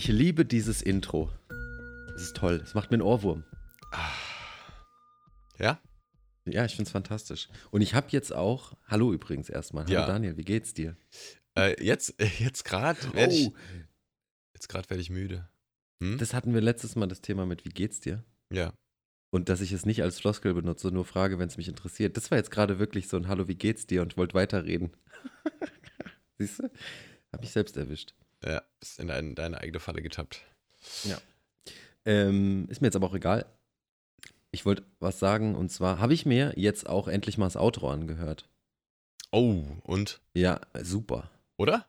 Ich liebe dieses Intro. Es ist toll. Es macht mir einen Ohrwurm. Ja? Ja, ich finde es fantastisch. Und ich habe jetzt auch, hallo übrigens erstmal. Hallo Ja. Daniel, wie geht's dir? Äh, jetzt jetzt gerade werde ich, Oh, jetzt grad werd ich müde. Hm? das hatten wir letztes Mal das Thema mit, wie geht's dir? ja. Und dass ich es nicht als Floskel benutze, nur frage, wenn es mich interessiert. Das war jetzt gerade wirklich so ein Hallo, wie geht's dir? Und wollte weiterreden. Siehst du? Hab mich selbst erwischt. Ja, ist in dein, deine eigene Falle getappt. Ähm, ist mir jetzt aber auch egal. Ich wollte was sagen und zwar habe ich mir jetzt auch endlich mal das Outro angehört. Oh, und? Ja, super. Oder?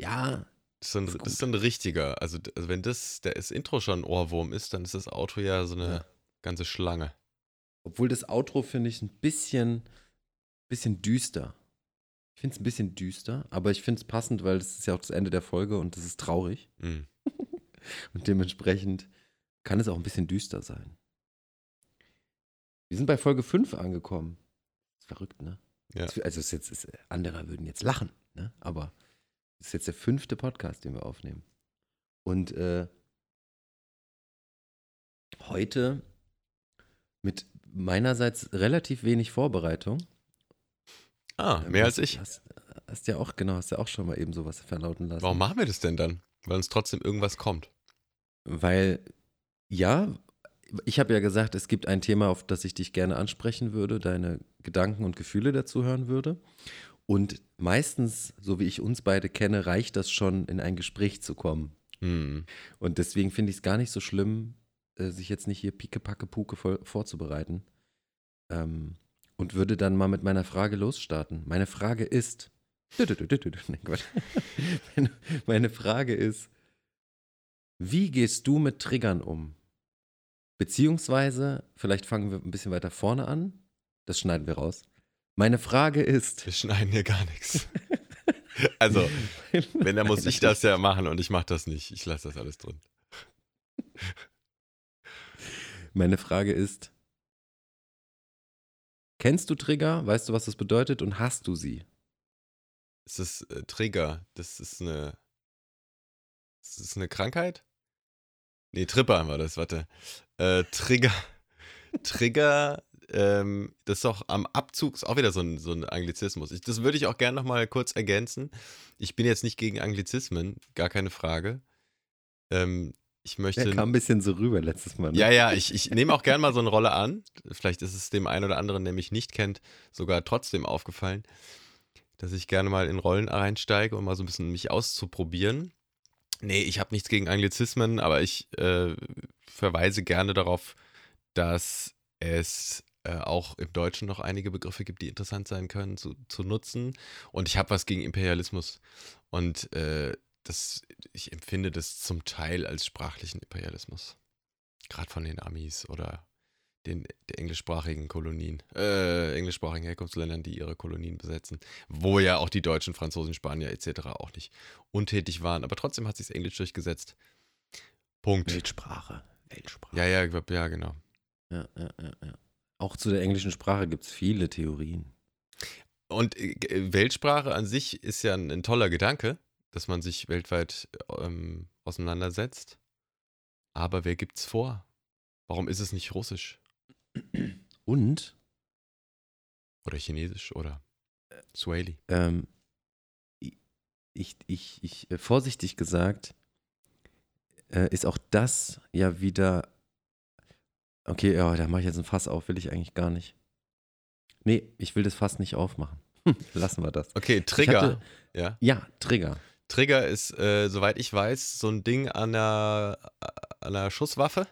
Ja, Das ist, ein, Ist das ist so ein richtiger. Also, also wenn das, der das Intro schon ein Ohrwurm ist, dann ist das Auto ja so eine Ja. ganze Schlange. obwohl das Outro finde ich ein bisschen, bisschen düster. Ich finde es ein bisschen düster, aber ich finde es passend, weil das ist ja auch das Ende der Folge und das ist traurig. Hm. Und dementsprechend kann es auch ein bisschen düster sein. Wir sind bei Folge 5 angekommen. Ist verrückt, ne? Ja. Also es ist jetzt, ist, andere würden jetzt lachen, ne? Aber es ist jetzt der fünfte Podcast, den wir aufnehmen. Und äh, heute mit meinerseits relativ wenig Vorbereitung. Ah, Ähm, mehr als ich. Hast, hast ja auch, genau, hast ja auch schon mal eben sowas verlauten lassen. Warum machen wir das denn dann? Weil uns trotzdem irgendwas kommt. Weil, ja, ich habe ja gesagt, es gibt ein Thema, auf das ich dich gerne ansprechen würde, deine Gedanken und Gefühle dazu hören würde. Und meistens, so wie ich uns beide kenne, reicht das schon, in ein Gespräch zu kommen. Hm. Und deswegen finde ich es gar nicht so schlimm, äh, sich jetzt nicht hier pike, packe, puke vorzubereiten. Ähm, und würde dann mal mit meiner Frage losstarten. Meine Frage ist. Meine, Frage ist, wie gehst du mit Triggern um? Beziehungsweise, vielleicht fangen wir ein bisschen weiter vorne an. Das schneiden wir raus. Meine Frage ist. Wir schneiden hier gar nichts. Also, wenn, dann muss ich das ja machen und ich mache das nicht. Ich lasse das alles drin. Meine Frage ist: Kennst du Trigger? Weißt du, was das bedeutet? Und hast du sie? Es ist äh, Trigger. Das ist eine. Das ist eine Krankheit? Nee, Tripper war das, warte. Äh, Trigger. Trigger, ähm, das ist auch am Abzug, ist auch wieder so ein, so ein Anglizismus. Ich, das würde ich auch gerne nochmal kurz ergänzen. Ich bin jetzt nicht gegen Anglizismen, gar keine Frage. Ähm, ich möchte. Der kam ein bisschen so rüber letztes Mal. Ne? Ja, ja, ich, ich nehme auch gerne mal so eine Rolle an. Vielleicht ist es dem einen oder anderen, der mich nicht kennt, sogar trotzdem aufgefallen, dass ich gerne mal in Rollen reinsteige, um mal so ein bisschen mich auszuprobieren. Nee, ich habe nichts gegen Anglizismen, aber ich äh, verweise gerne darauf, dass es äh, auch im Deutschen noch einige Begriffe gibt, die interessant sein können zu, zu nutzen. Und ich habe was gegen Imperialismus. Und äh, das, ich empfinde das zum Teil als sprachlichen Imperialismus. Gerade von den Amis oder den englischsprachigen Kolonien, äh, englischsprachigen Herkunftsländern, die ihre Kolonien besetzen, wo ja auch die Deutschen, Franzosen, Spanier etc. auch nicht untätig waren, aber trotzdem hat sich das Englisch durchgesetzt. Punkt. Weltsprache. Weltsprache. Ja, ja, glaub, ja, genau. Ja, ja, ja, ja. Auch zu der englischen Sprache gibt es viele Theorien. Und äh, Weltsprache an sich ist ja ein, ein toller Gedanke, dass man sich weltweit ähm, auseinandersetzt. Aber wer gibt's vor? Warum ist es nicht Russisch Und oder Chinesisch oder Swahili? ähm, ich, ich, ich, äh, vorsichtig gesagt, äh, ist auch das ja wieder. Okay, ja, da mache ich jetzt ein Fass auf, will ich eigentlich gar nicht. Nee, ich will das Fass nicht aufmachen. Lassen wir das. Okay, Trigger. hatte- ja. Ja, Trigger. Trigger ist, äh, soweit ich weiß, so ein Ding an einer, an einer Schusswaffe.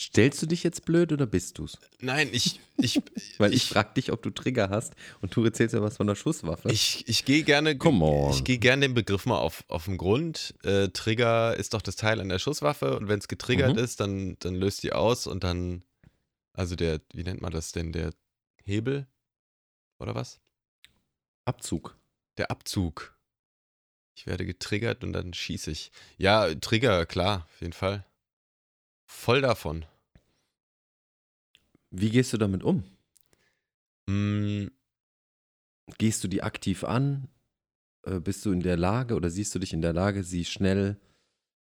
Stellst du dich jetzt blöd oder bist du's? Nein, ich, ich, Weil ich, ich, frag dich, ob du Trigger hast und du erzählst ja was von der Schusswaffe. ich, ich gehe gerne, Come on. ich gehe gerne den Begriff mal auf, auf den Grund. Äh, Trigger ist doch das Teil an der Schusswaffe und wenn es getriggert Mhm. ist, dann, dann löst die aus und dann, also der, wie nennt man das denn, der Hebel oder was? Abzug. Der Abzug. Ich werde getriggert und dann schieße ich. Ja, Trigger, klar, auf jeden Fall. Voll davon. Wie gehst du damit um? Mm, Gehst du die aktiv an? Äh, bist du in der Lage oder siehst du dich in der Lage, sie schnell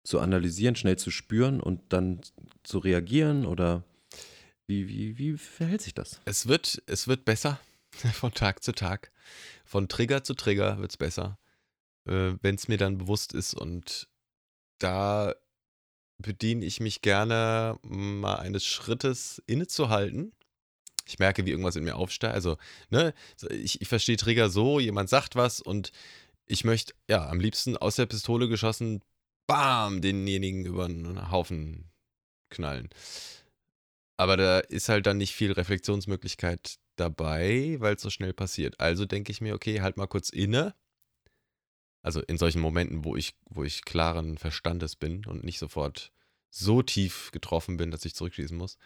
zu analysieren, schnell zu spüren und dann zu reagieren? Oder wie, wie, wie verhält sich das? Es wird, es wird besser von Tag zu Tag. Von Trigger zu Trigger wird es besser, äh, wenn es mir dann bewusst ist. Und da bediene ich mich gerne mal eines Schrittes innezuhalten. Ich merke, wie irgendwas in mir aufsteigt. Also, ne, ich, ich verstehe Trigger so, jemand sagt was und ich möchte, ja, am liebsten aus der Pistole geschossen, bam, denjenigen über einen Haufen knallen. Aber da ist halt dann nicht viel Reflexionsmöglichkeit dabei, weil es so schnell passiert. Also denke ich mir, okay, halt mal kurz inne. Also in solchen Momenten, wo ich, wo ich klaren Verstandes bin und nicht sofort so tief getroffen bin, dass ich zurückschießen muss.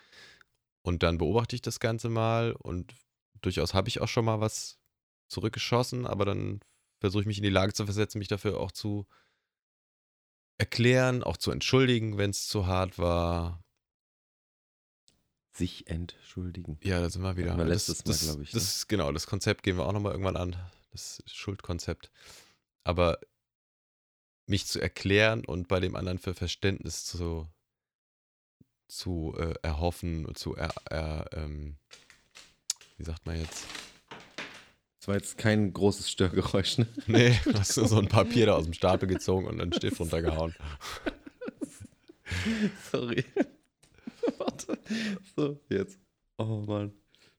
Und dann beobachte ich das Ganze mal und durchaus habe ich auch schon mal was zurückgeschossen, aber dann versuche ich mich in die Lage zu versetzen, mich dafür auch zu erklären, auch zu entschuldigen, wenn es zu hart war sich entschuldigen. Ja, da sind wir wieder. Man lässt das, das, glaube ich. Das, ne? Genau, das Konzept gehen wir auch nochmal irgendwann an. Das Schuldkonzept. Aber mich zu erklären und bei dem anderen für Verständnis zu, zu äh, erhoffen, zu er, er, ähm, wie sagt man jetzt? Das war jetzt kein großes Störgeräusch, ne? Nee, hast du so ein Papier da aus dem Stapel gezogen und einen Stift runtergehauen. Sorry. Warte. So, jetzt. Oh Mann.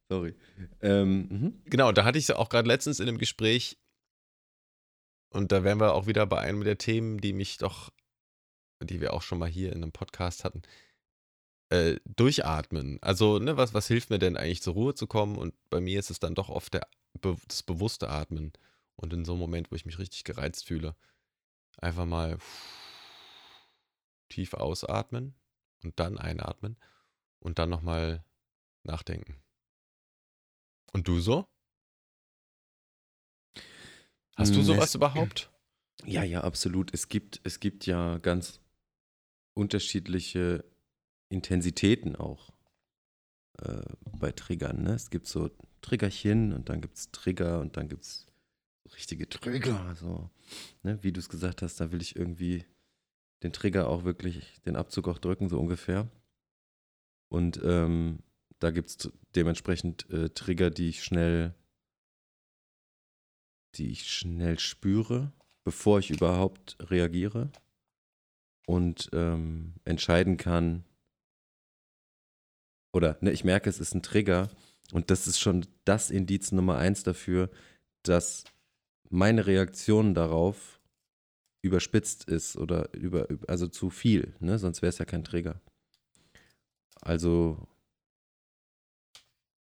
Sorry. Ähm, mhm. Genau, da hatte ich es auch gerade letztens in einem Gespräch. Und da wären wir auch wieder bei einem der Themen, die mich doch, die wir auch schon mal hier in einem Podcast hatten. Äh, durchatmen. Also, ne, was, was hilft mir denn eigentlich zur Ruhe zu kommen? Und bei mir ist es dann doch oft der, das bewusste Atmen. Und in so einem Moment, wo ich mich richtig gereizt fühle, einfach mal tief ausatmen und dann einatmen und dann nochmal nachdenken. Und du so? Hast du sowas es, überhaupt? Ja, ja, absolut. Es gibt, es gibt ja ganz unterschiedliche Intensitäten auch äh, bei Triggern. Ne? Es gibt so Triggerchen und dann gibt es Trigger und dann gibt es richtige Trigger. So, ne? Wie du es gesagt hast, da will ich irgendwie den Trigger auch wirklich, den Abzug auch drücken, so ungefähr. Und ähm, da gibt es dementsprechend äh, Trigger, die ich schnell, die ich schnell spüre, bevor ich überhaupt reagiere und ähm, entscheiden kann, oder ne, ich merke, es ist ein Trigger und das ist schon das Indiz Nummer eins dafür, dass meine Reaktion darauf überspitzt ist oder über, also zu viel, ne? sonst wäre es ja kein Träger. Also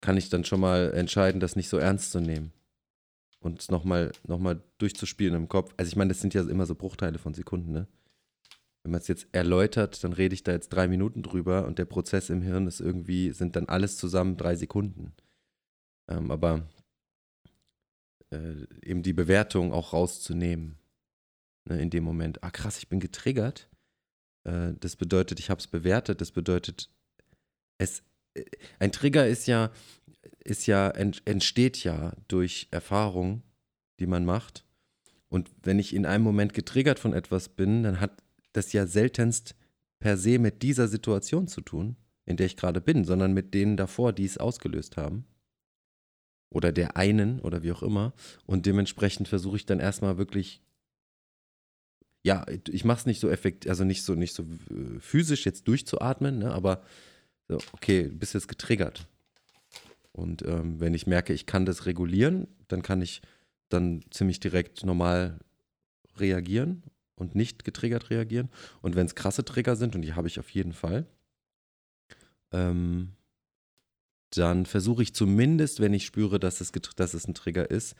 kann ich dann schon mal entscheiden, das nicht so ernst zu nehmen und es nochmal noch mal durchzuspielen im Kopf. Also ich meine, das sind ja immer so Bruchteile von Sekunden, ne? Wenn man es jetzt erläutert, dann rede ich da jetzt drei Minuten drüber und der Prozess im Hirn ist irgendwie, sind dann alles zusammen drei Sekunden. Ähm, aber äh, eben die Bewertung auch rauszunehmen ne, in dem Moment. Ah, krass, ich bin getriggert. Äh, das bedeutet, ich habe es bewertet. Das bedeutet, es, äh, ein Trigger ist ja, ist ja, ent, entsteht ja durch Erfahrung, die man macht. Und wenn ich in einem Moment getriggert von etwas bin, dann hat das ja seltenst per se mit dieser Situation zu tun, in der ich gerade bin, sondern mit denen davor, die es ausgelöst haben. Oder der einen oder wie auch immer. Und dementsprechend versuche ich dann erstmal wirklich ja, ich mache es nicht so effektiv, also nicht so, nicht so äh, physisch jetzt durchzuatmen, ne, aber so, okay, du bist jetzt getriggert. Und ähm, wenn ich merke, ich kann das regulieren, dann kann ich dann ziemlich direkt normal reagieren und nicht getriggert reagieren. Und wenn es krasse Trigger sind, und die habe ich auf jeden Fall, ähm, dann versuche ich zumindest, wenn ich spüre, dass es, dass es ein Trigger ist,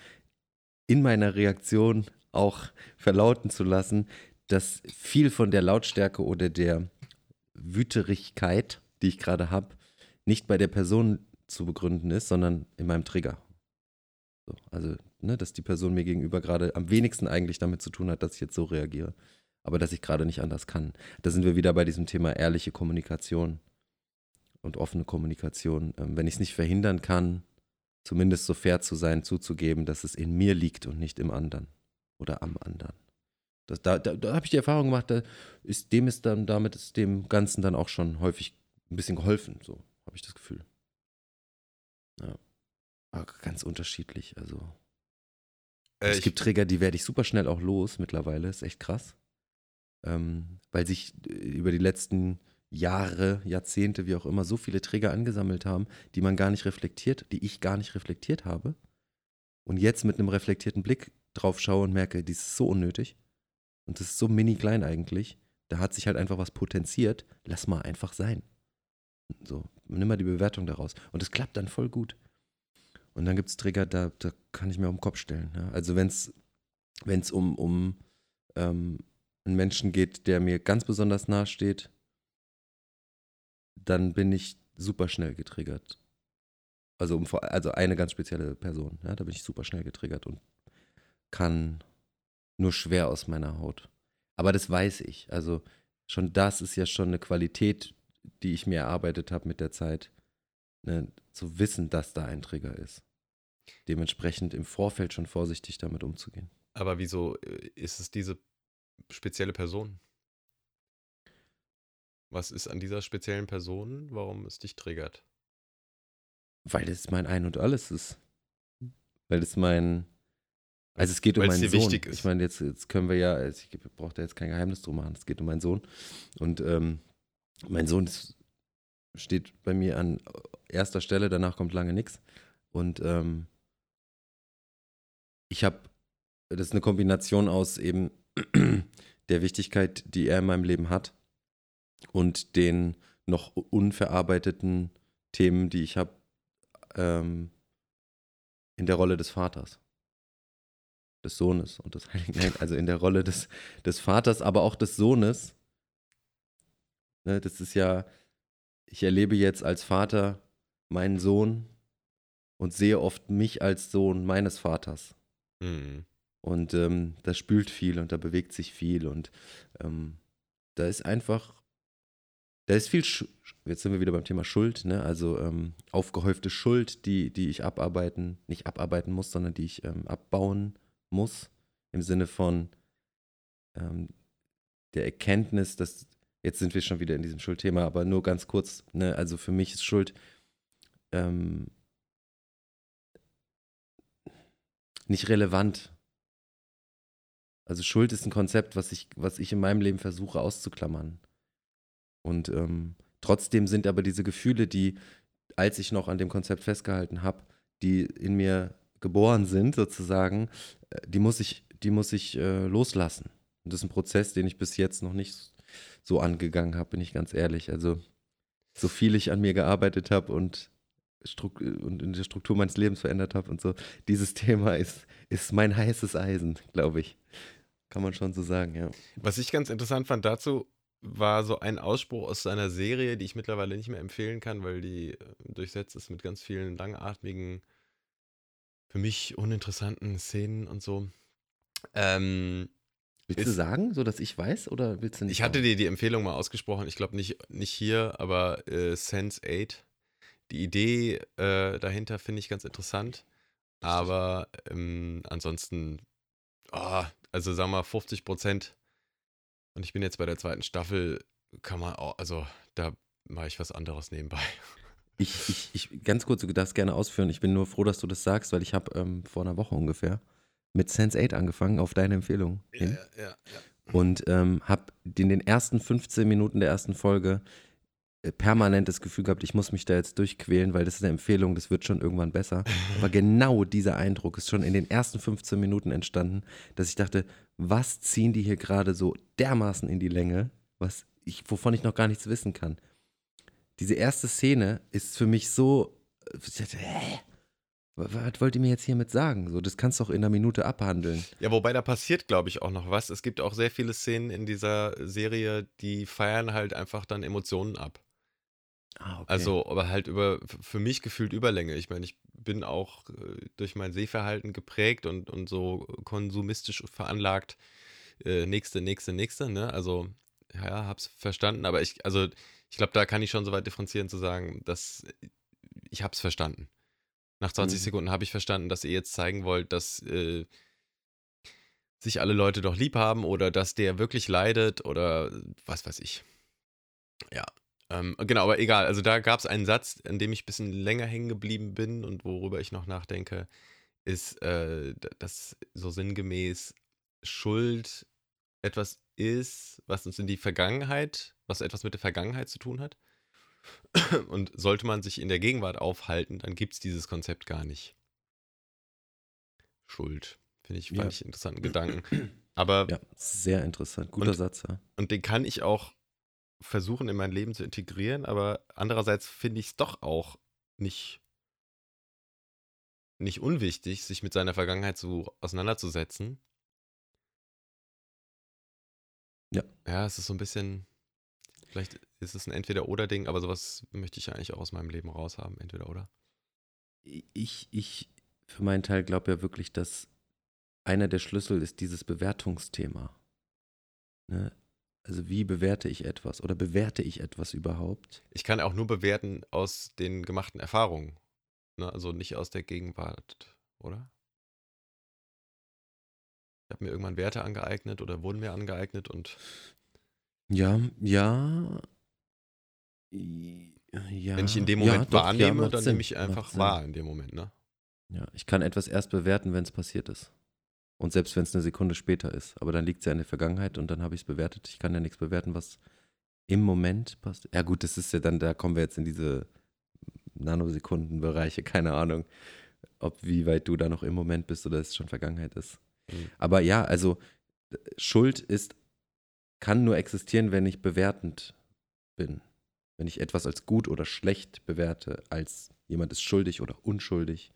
in meiner Reaktion auch verlauten zu lassen, dass viel von der Lautstärke oder der Wüterigkeit, die ich gerade habe, nicht bei der Person zu begründen ist, sondern in meinem Trigger. So, also, ne, dass die Person mir gegenüber gerade am wenigsten eigentlich damit zu tun hat, dass ich jetzt so reagiere. Aber dass ich gerade nicht anders kann. Da sind wir wieder bei diesem Thema ehrliche Kommunikation und offene Kommunikation. Ähm, wenn ich es nicht verhindern kann, zumindest so fair zu sein, zuzugeben, dass es in mir liegt und nicht im anderen oder am anderen. Das, da da, da habe ich die Erfahrung gemacht, da ist dem ist dann, damit ist dem Ganzen dann auch schon häufig ein bisschen geholfen, so habe ich das Gefühl. Ja. Aber ganz unterschiedlich, also. Äh, es gibt Trigger, die werde ich super schnell auch los mittlerweile, ist echt krass. Ähm, weil sich äh, über die letzten Jahre, Jahrzehnte, wie auch immer, so viele Trigger angesammelt haben, die man gar nicht reflektiert, die ich gar nicht reflektiert habe. Und jetzt mit einem reflektierten Blick drauf schaue und merke, die ist so unnötig. Und das ist so mini klein eigentlich. Da hat sich halt einfach was potenziert. Lass mal einfach sein. So, nimm mal die Bewertung daraus. Und das klappt dann voll gut. Und dann gibt es Trigger, da, da kann ich mir auf den Kopf stellen. Ja? Also wenn es um, um ähm, einen Menschen geht, der mir ganz besonders nahe steht, dann bin ich super schnell getriggert. Also, um, also eine ganz spezielle Person, ja, da bin ich super schnell getriggert und kann nur schwer aus meiner Haut. Aber das weiß ich. Also schon das ist ja schon eine Qualität, die ich mir erarbeitet habe mit der Zeit, ne, zu wissen, dass da ein Trigger ist. Dementsprechend im Vorfeld schon vorsichtig damit umzugehen. Aber wieso äh, ist es diese spezielle Person? Was ist an dieser speziellen Person, warum es dich triggert? Weil es mein Ein und Alles ist. Weil es mein. Also es geht um Weil's meinen Sohn. wichtig ist. Ich meine, jetzt, jetzt können wir ja, also ich brauche da jetzt kein Geheimnis drum machen. Es geht um meinen Sohn. Und ähm, mein Sohn ist, steht bei mir an erster Stelle, danach kommt lange nichts. Und ähm, ich habe, das ist eine Kombination aus eben der Wichtigkeit, die er in meinem Leben hat und den noch unverarbeiteten Themen, die ich habe ähm, in der Rolle des Vaters, des Sohnes und des Heiligen, also in der Rolle des, des Vaters, aber auch des Sohnes. Ne, das ist ja, ich erlebe jetzt als Vater meinen Sohn und sehe oft mich als Sohn meines Vaters. Hm. Und ähm, da spült viel und da bewegt sich viel und ähm, da ist einfach, da ist viel, Sch jetzt sind wir wieder beim Thema Schuld, ne? also ähm, aufgehäufte Schuld, die, die ich abarbeiten, nicht abarbeiten muss, sondern die ich ähm, abbauen muss, im Sinne von ähm, der Erkenntnis, dass, jetzt sind wir schon wieder in diesem Schuldthema, aber nur ganz kurz, ne? also für mich ist Schuld ähm, nicht relevant. Also Schuld ist ein Konzept, was ich, was ich in meinem Leben versuche auszuklammern. Und ähm, trotzdem sind aber diese Gefühle, die, als ich noch an dem Konzept festgehalten habe, die in mir geboren sind, sozusagen, äh, die muss ich, die muss ich äh, loslassen. Und das ist ein Prozess, den ich bis jetzt noch nicht so angegangen habe, bin ich ganz ehrlich. Also so viel ich an mir gearbeitet habe und, und in der Struktur meines Lebens verändert habe und so, dieses Thema ist, ist mein heißes Eisen, glaube ich. Kann man schon so sagen, ja. Was ich ganz interessant fand dazu, war so ein Ausspruch aus seiner Serie, die ich mittlerweile nicht mehr empfehlen kann, weil die äh, durchsetzt ist mit ganz vielen langatmigen, für mich uninteressanten Szenen und so. Ähm, Willst du Ist- sagen, so dass ich weiß, oder willst du nicht? ich hatte sagen? dir die Empfehlung mal ausgesprochen, ich glaube nicht, nicht hier, aber äh, Sense 8. Die Idee äh, dahinter finde ich ganz interessant. Aber ähm, ansonsten, ah, also sagen wir mal 50 Prozent. Und ich bin jetzt bei der zweiten Staffel, kann man auch, also da mache ich was anderes nebenbei. Ich, ich, ich, ganz kurz, du darfst gerne ausführen. Ich bin nur froh, dass du das sagst, weil ich habe ähm, vor einer Woche ungefähr mit Sense8 angefangen, auf deine Empfehlung hin. ja, ja. Und ähm, habe in den ersten 15 Minuten der ersten Folge äh, permanent das Gefühl gehabt, ich muss mich da jetzt durchquälen, weil das ist eine Empfehlung, das wird schon irgendwann besser. Aber genau dieser Eindruck ist schon in den ersten 15 Minuten entstanden, dass ich dachte, was ziehen die hier gerade so dermaßen in die Länge, was ich, wovon ich noch gar nichts wissen kann. Diese erste Szene ist für mich so, äh, ich dachte, hä? Was wollt ihr mir jetzt hiermit sagen? So, das kannst du doch in einer Minute abhandeln. Ja, wobei da passiert, glaube ich, auch noch was. Es gibt auch sehr viele Szenen in dieser Serie, die feiern halt einfach dann Emotionen ab. Ah, okay. Also, aber halt über, für mich gefühlt Überlänge. Ich meine, ich bin auch äh, durch mein Sehverhalten geprägt und, und so konsumistisch veranlagt. Äh, nächste, nächste, nächste, ne? Also, ja, hab's verstanden, aber ich, also, ich glaube, da kann ich schon so weit differenzieren zu sagen, dass ich hab's verstanden. Nach 20 Mhm. Sekunden habe ich verstanden, dass ihr jetzt zeigen wollt, dass äh, sich alle Leute doch lieb haben oder dass der wirklich leidet oder was weiß ich. Ja, ähm, genau, aber egal. Also da gab es einen Satz, an dem ich ein bisschen länger hängen geblieben bin und worüber ich noch nachdenke, ist, äh, dass so sinngemäß Schuld etwas ist, was uns in die Vergangenheit, was etwas mit der Vergangenheit zu tun hat. Und sollte man sich in der Gegenwart aufhalten, dann gibt es dieses Konzept gar nicht. Schuld. Finde ich, Ja. ich einen interessanten Gedanken. Aber Ja, sehr interessant. Guter Und- Satz, ja. und den kann ich auch versuchen, in mein Leben zu integrieren, aber andererseits finde ich es doch auch nicht, nicht unwichtig, sich mit seiner Vergangenheit so auseinanderzusetzen. Ja. Ja, es ist so ein bisschen, vielleicht ist es ein Entweder-Oder-Ding, aber sowas möchte ich ja eigentlich auch aus meinem Leben raushaben, Entweder-Oder. Ich, ich für meinen Teil glaube ja wirklich, dass einer der Schlüssel ist dieses Bewertungsthema. Ne? Also wie bewerte ich etwas oder bewerte ich etwas überhaupt? Ich kann auch nur bewerten aus den gemachten Erfahrungen, ne? also nicht aus der Gegenwart, oder? Ich habe mir irgendwann Werte angeeignet oder wurden mir angeeignet und Ja, ja. Ja wenn ich in dem ja, Moment doch, ja, wahrnehme, macht dann Sinn, nehme ich einfach wahr in dem Moment, ne? Ja, ich kann etwas erst bewerten, wenn es passiert ist. Und selbst wenn es eine Sekunde später ist. Aber dann liegt es ja in der Vergangenheit und dann habe ich es bewertet. Ich kann ja nichts bewerten, was im Moment passiert. Ja, gut, das ist ja dann, da kommen wir jetzt in diese Nanosekundenbereiche, keine Ahnung, ob wie weit du da noch im Moment bist oder es schon Vergangenheit ist. Mhm. Aber ja, also äh, Schuld ist, kann nur existieren, wenn ich bewertend bin. Wenn ich etwas als gut oder schlecht bewerte, als jemand ist schuldig oder unschuldig,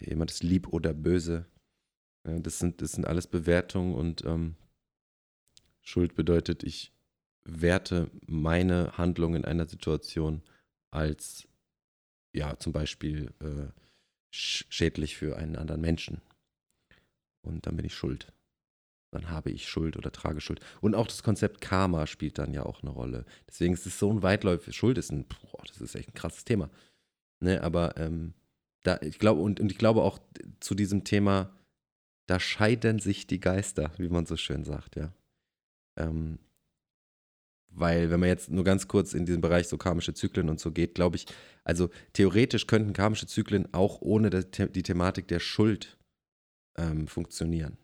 jemand ist lieb oder böse. Ja, das, sind, das sind alles Bewertungen und ähm, Schuld bedeutet, ich werte meine Handlung in einer Situation als, ja, zum Beispiel äh, sch schädlich für einen anderen Menschen. Und dann bin ich schuld. Dann habe ich Schuld oder trage Schuld. Und auch das Konzept Karma spielt dann ja auch eine Rolle. Deswegen ist es so ein weitläufig. Schuld ist ein, boah, das ist echt ein krasses Thema. Ne, aber ähm, da, ich glaube, und, und ich glaube auch zu diesem Thema, da scheiden sich die Geister, wie man so schön sagt, ja. Ähm, weil, wenn man jetzt nur ganz kurz in diesen Bereich so karmische Zyklen und so geht, glaube ich, also theoretisch könnten karmische Zyklen auch ohne das, The- die Thematik der Schuld ähm, funktionieren.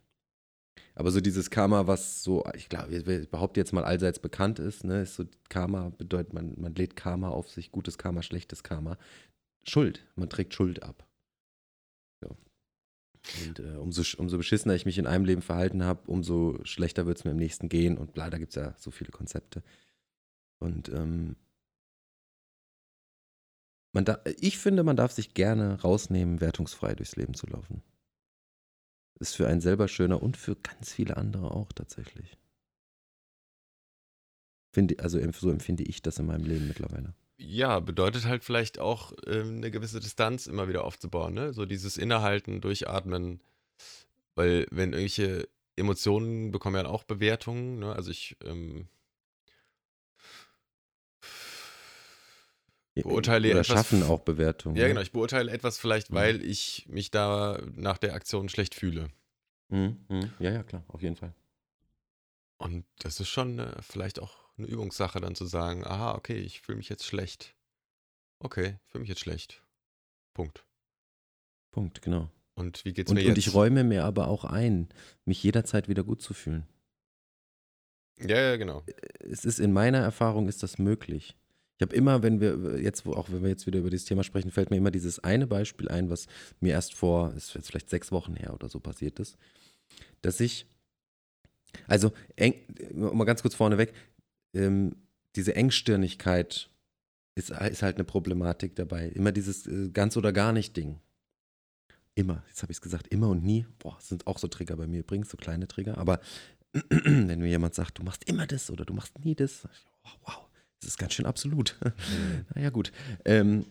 Aber so dieses Karma, was so, ich glaube, ich behaupte jetzt mal allseits bekannt ist, ne, ist so Karma bedeutet, man, man lädt Karma auf sich, gutes Karma, schlechtes Karma. Schuld, man trägt Schuld ab. So. Und äh, umso, umso beschissener ich mich in einem Leben verhalten habe, umso schlechter wird es mir im nächsten gehen und bla, da gibt es ja so viele Konzepte. Und ähm, man da, ich finde, man darf sich gerne rausnehmen, wertungsfrei durchs Leben zu laufen. Ist für einen selber schöner und für ganz viele andere auch tatsächlich. Finde, also so empfinde ich das in meinem Leben mittlerweile. Ja, bedeutet halt vielleicht auch ähm, eine gewisse Distanz immer wieder aufzubauen, ne? So dieses Innehalten, Durchatmen, weil wenn irgendwelche Emotionen bekommen ja auch Bewertungen, ne? Also ich ähm, Beurteile Oder etwas schaffen auch Bewertungen. ja ne? genau, ich beurteile etwas vielleicht, Mhm. weil ich mich da nach der Aktion schlecht fühle. Mhm, mhm. Ja, ja, klar, auf jeden Fall. Und das ist schon äh, vielleicht auch eine Übungssache, dann zu sagen, aha, okay, ich fühle mich jetzt schlecht. Okay, ich fühle mich jetzt schlecht. Punkt. Punkt, genau. Und wie geht's Und, mir und jetzt? ich räume mir aber auch ein, mich jederzeit wieder gut zu fühlen. ja, ja, genau. es ist in meiner Erfahrung ist das möglich. Ich habe immer, wenn wir jetzt, wo, auch wenn wir jetzt wieder über dieses Thema sprechen, fällt mir immer dieses eine Beispiel ein, was mir erst vor, ist jetzt vielleicht sechs Wochen her oder so passiert ist, dass ich, also eng, mal ganz kurz vorneweg, ähm, diese Engstirnigkeit ist, ist halt eine Problematik dabei. Immer dieses äh, ganz oder gar nicht Ding. Immer, jetzt habe ich es gesagt, immer und nie. Boah, sind auch so Trigger bei mir übrigens, so kleine Trigger. Aber wenn mir jemand sagt, du machst immer das oder du machst nie das, oh, wow, das ist ganz schön absolut. naja, gut. Ähm,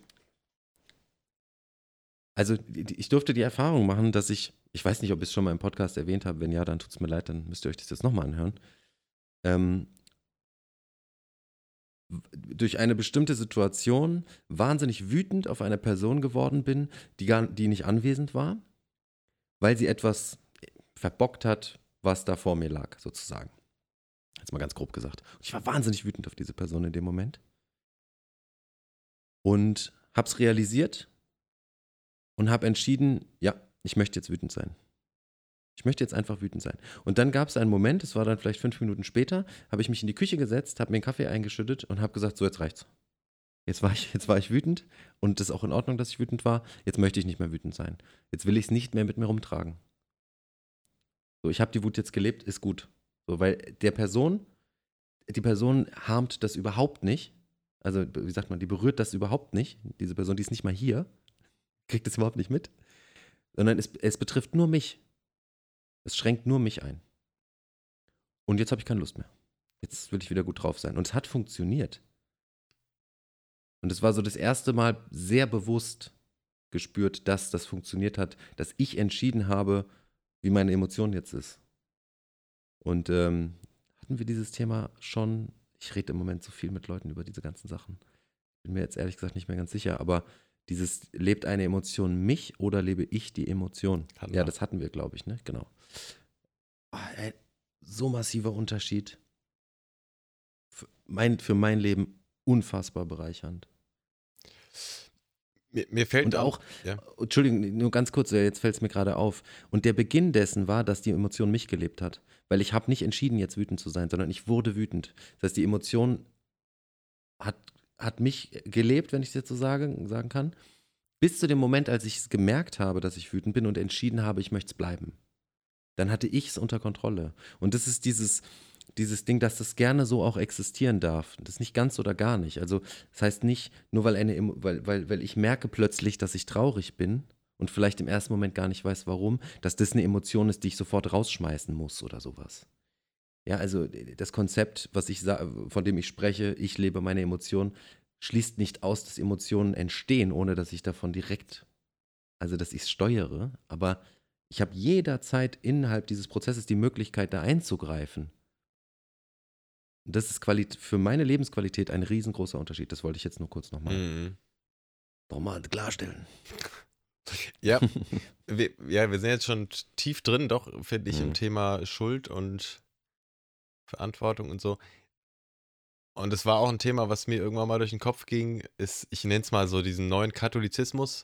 also ich durfte die Erfahrung machen, dass ich, ich weiß nicht, ob ich es schon mal im Podcast erwähnt habe, wenn ja, dann tut es mir leid, dann müsst ihr euch das jetzt nochmal anhören. Ähm, durch eine bestimmte Situation wahnsinnig wütend auf eine Person geworden bin, die, gar, die nicht anwesend war, weil sie etwas verbockt hat, was da vor mir lag, sozusagen. Jetzt mal ganz grob gesagt. Und ich war wahnsinnig wütend auf diese Person in dem Moment. Und hab's realisiert und hab entschieden, ja, ich möchte jetzt wütend sein. Ich möchte jetzt einfach wütend sein. Und dann gab es einen Moment, es war dann vielleicht fünf Minuten später, habe ich mich in die Küche gesetzt, habe mir einen Kaffee eingeschüttet und habe gesagt, so jetzt reicht's. Jetzt war, ich, jetzt war ich wütend und das ist auch in Ordnung, dass ich wütend war. Jetzt möchte ich nicht mehr wütend sein. Jetzt will ich es nicht mehr mit mir rumtragen. So, ich habe die Wut jetzt gelebt, ist gut. So, weil der Person, die Person harmt das überhaupt nicht. Also, wie sagt man, die berührt das überhaupt nicht. Diese Person, die ist nicht mal hier, kriegt das überhaupt nicht mit. Sondern es, es betrifft nur mich. Es schränkt nur mich ein. Und jetzt habe ich keine Lust mehr. Jetzt will ich wieder gut drauf sein. Und es hat funktioniert. Und es war so das erste Mal sehr bewusst gespürt, dass das funktioniert hat, dass ich entschieden habe, wie meine Emotion jetzt ist. Und ähm, hatten wir dieses Thema schon? Ich rede im Moment so viel mit Leuten über diese ganzen Sachen. Bin mir jetzt ehrlich gesagt nicht mehr ganz sicher, aber dieses lebt eine Emotion mich oder lebe ich die Emotion? Hatten ja, wir. das hatten wir, glaube ich, ne? Genau. Ah, ey, so massiver Unterschied. Für mein, für mein Leben unfassbar bereichernd. Mir, mir fällt Und auch, ja. Entschuldigung, nur ganz kurz, jetzt fällt es mir gerade auf. Und der Beginn dessen war, dass die Emotion mich gelebt hat. Weil ich habe nicht entschieden, jetzt wütend zu sein, sondern ich wurde wütend. Das heißt, die Emotion hat, hat mich gelebt, wenn ich es jetzt so sagen, sagen kann, bis zu dem Moment, als ich es gemerkt habe, dass ich wütend bin und entschieden habe, ich möchte es bleiben. Dann hatte ich es unter Kontrolle. Und das ist dieses, dieses Ding, dass das gerne so auch existieren darf. Das ist nicht ganz oder gar nicht. Also das heißt nicht, nur weil, eine, weil, weil, weil ich merke plötzlich, dass ich traurig bin und vielleicht im ersten Moment gar nicht weiß, warum, dass das eine Emotion ist, die ich sofort rausschmeißen muss oder sowas. Ja, also das Konzept, was ich von dem ich spreche, ich lebe meine Emotionen, schließt nicht aus, dass Emotionen entstehen, ohne dass ich davon direkt, also dass ich es steuere, aber ich habe jederzeit innerhalb dieses Prozesses die Möglichkeit, da einzugreifen. Das ist Quali für meine Lebensqualität ein riesengroßer Unterschied. Das wollte ich jetzt nur kurz nochmal Mhm. noch mal klarstellen. Ja, wir, ja, wir sind jetzt schon tief drin, doch, finde ich, Mhm. im Thema Schuld und Verantwortung und so. Und es war auch ein Thema, was mir irgendwann mal durch den Kopf ging, ist, ich nenne es mal so diesen neuen Katholizismus.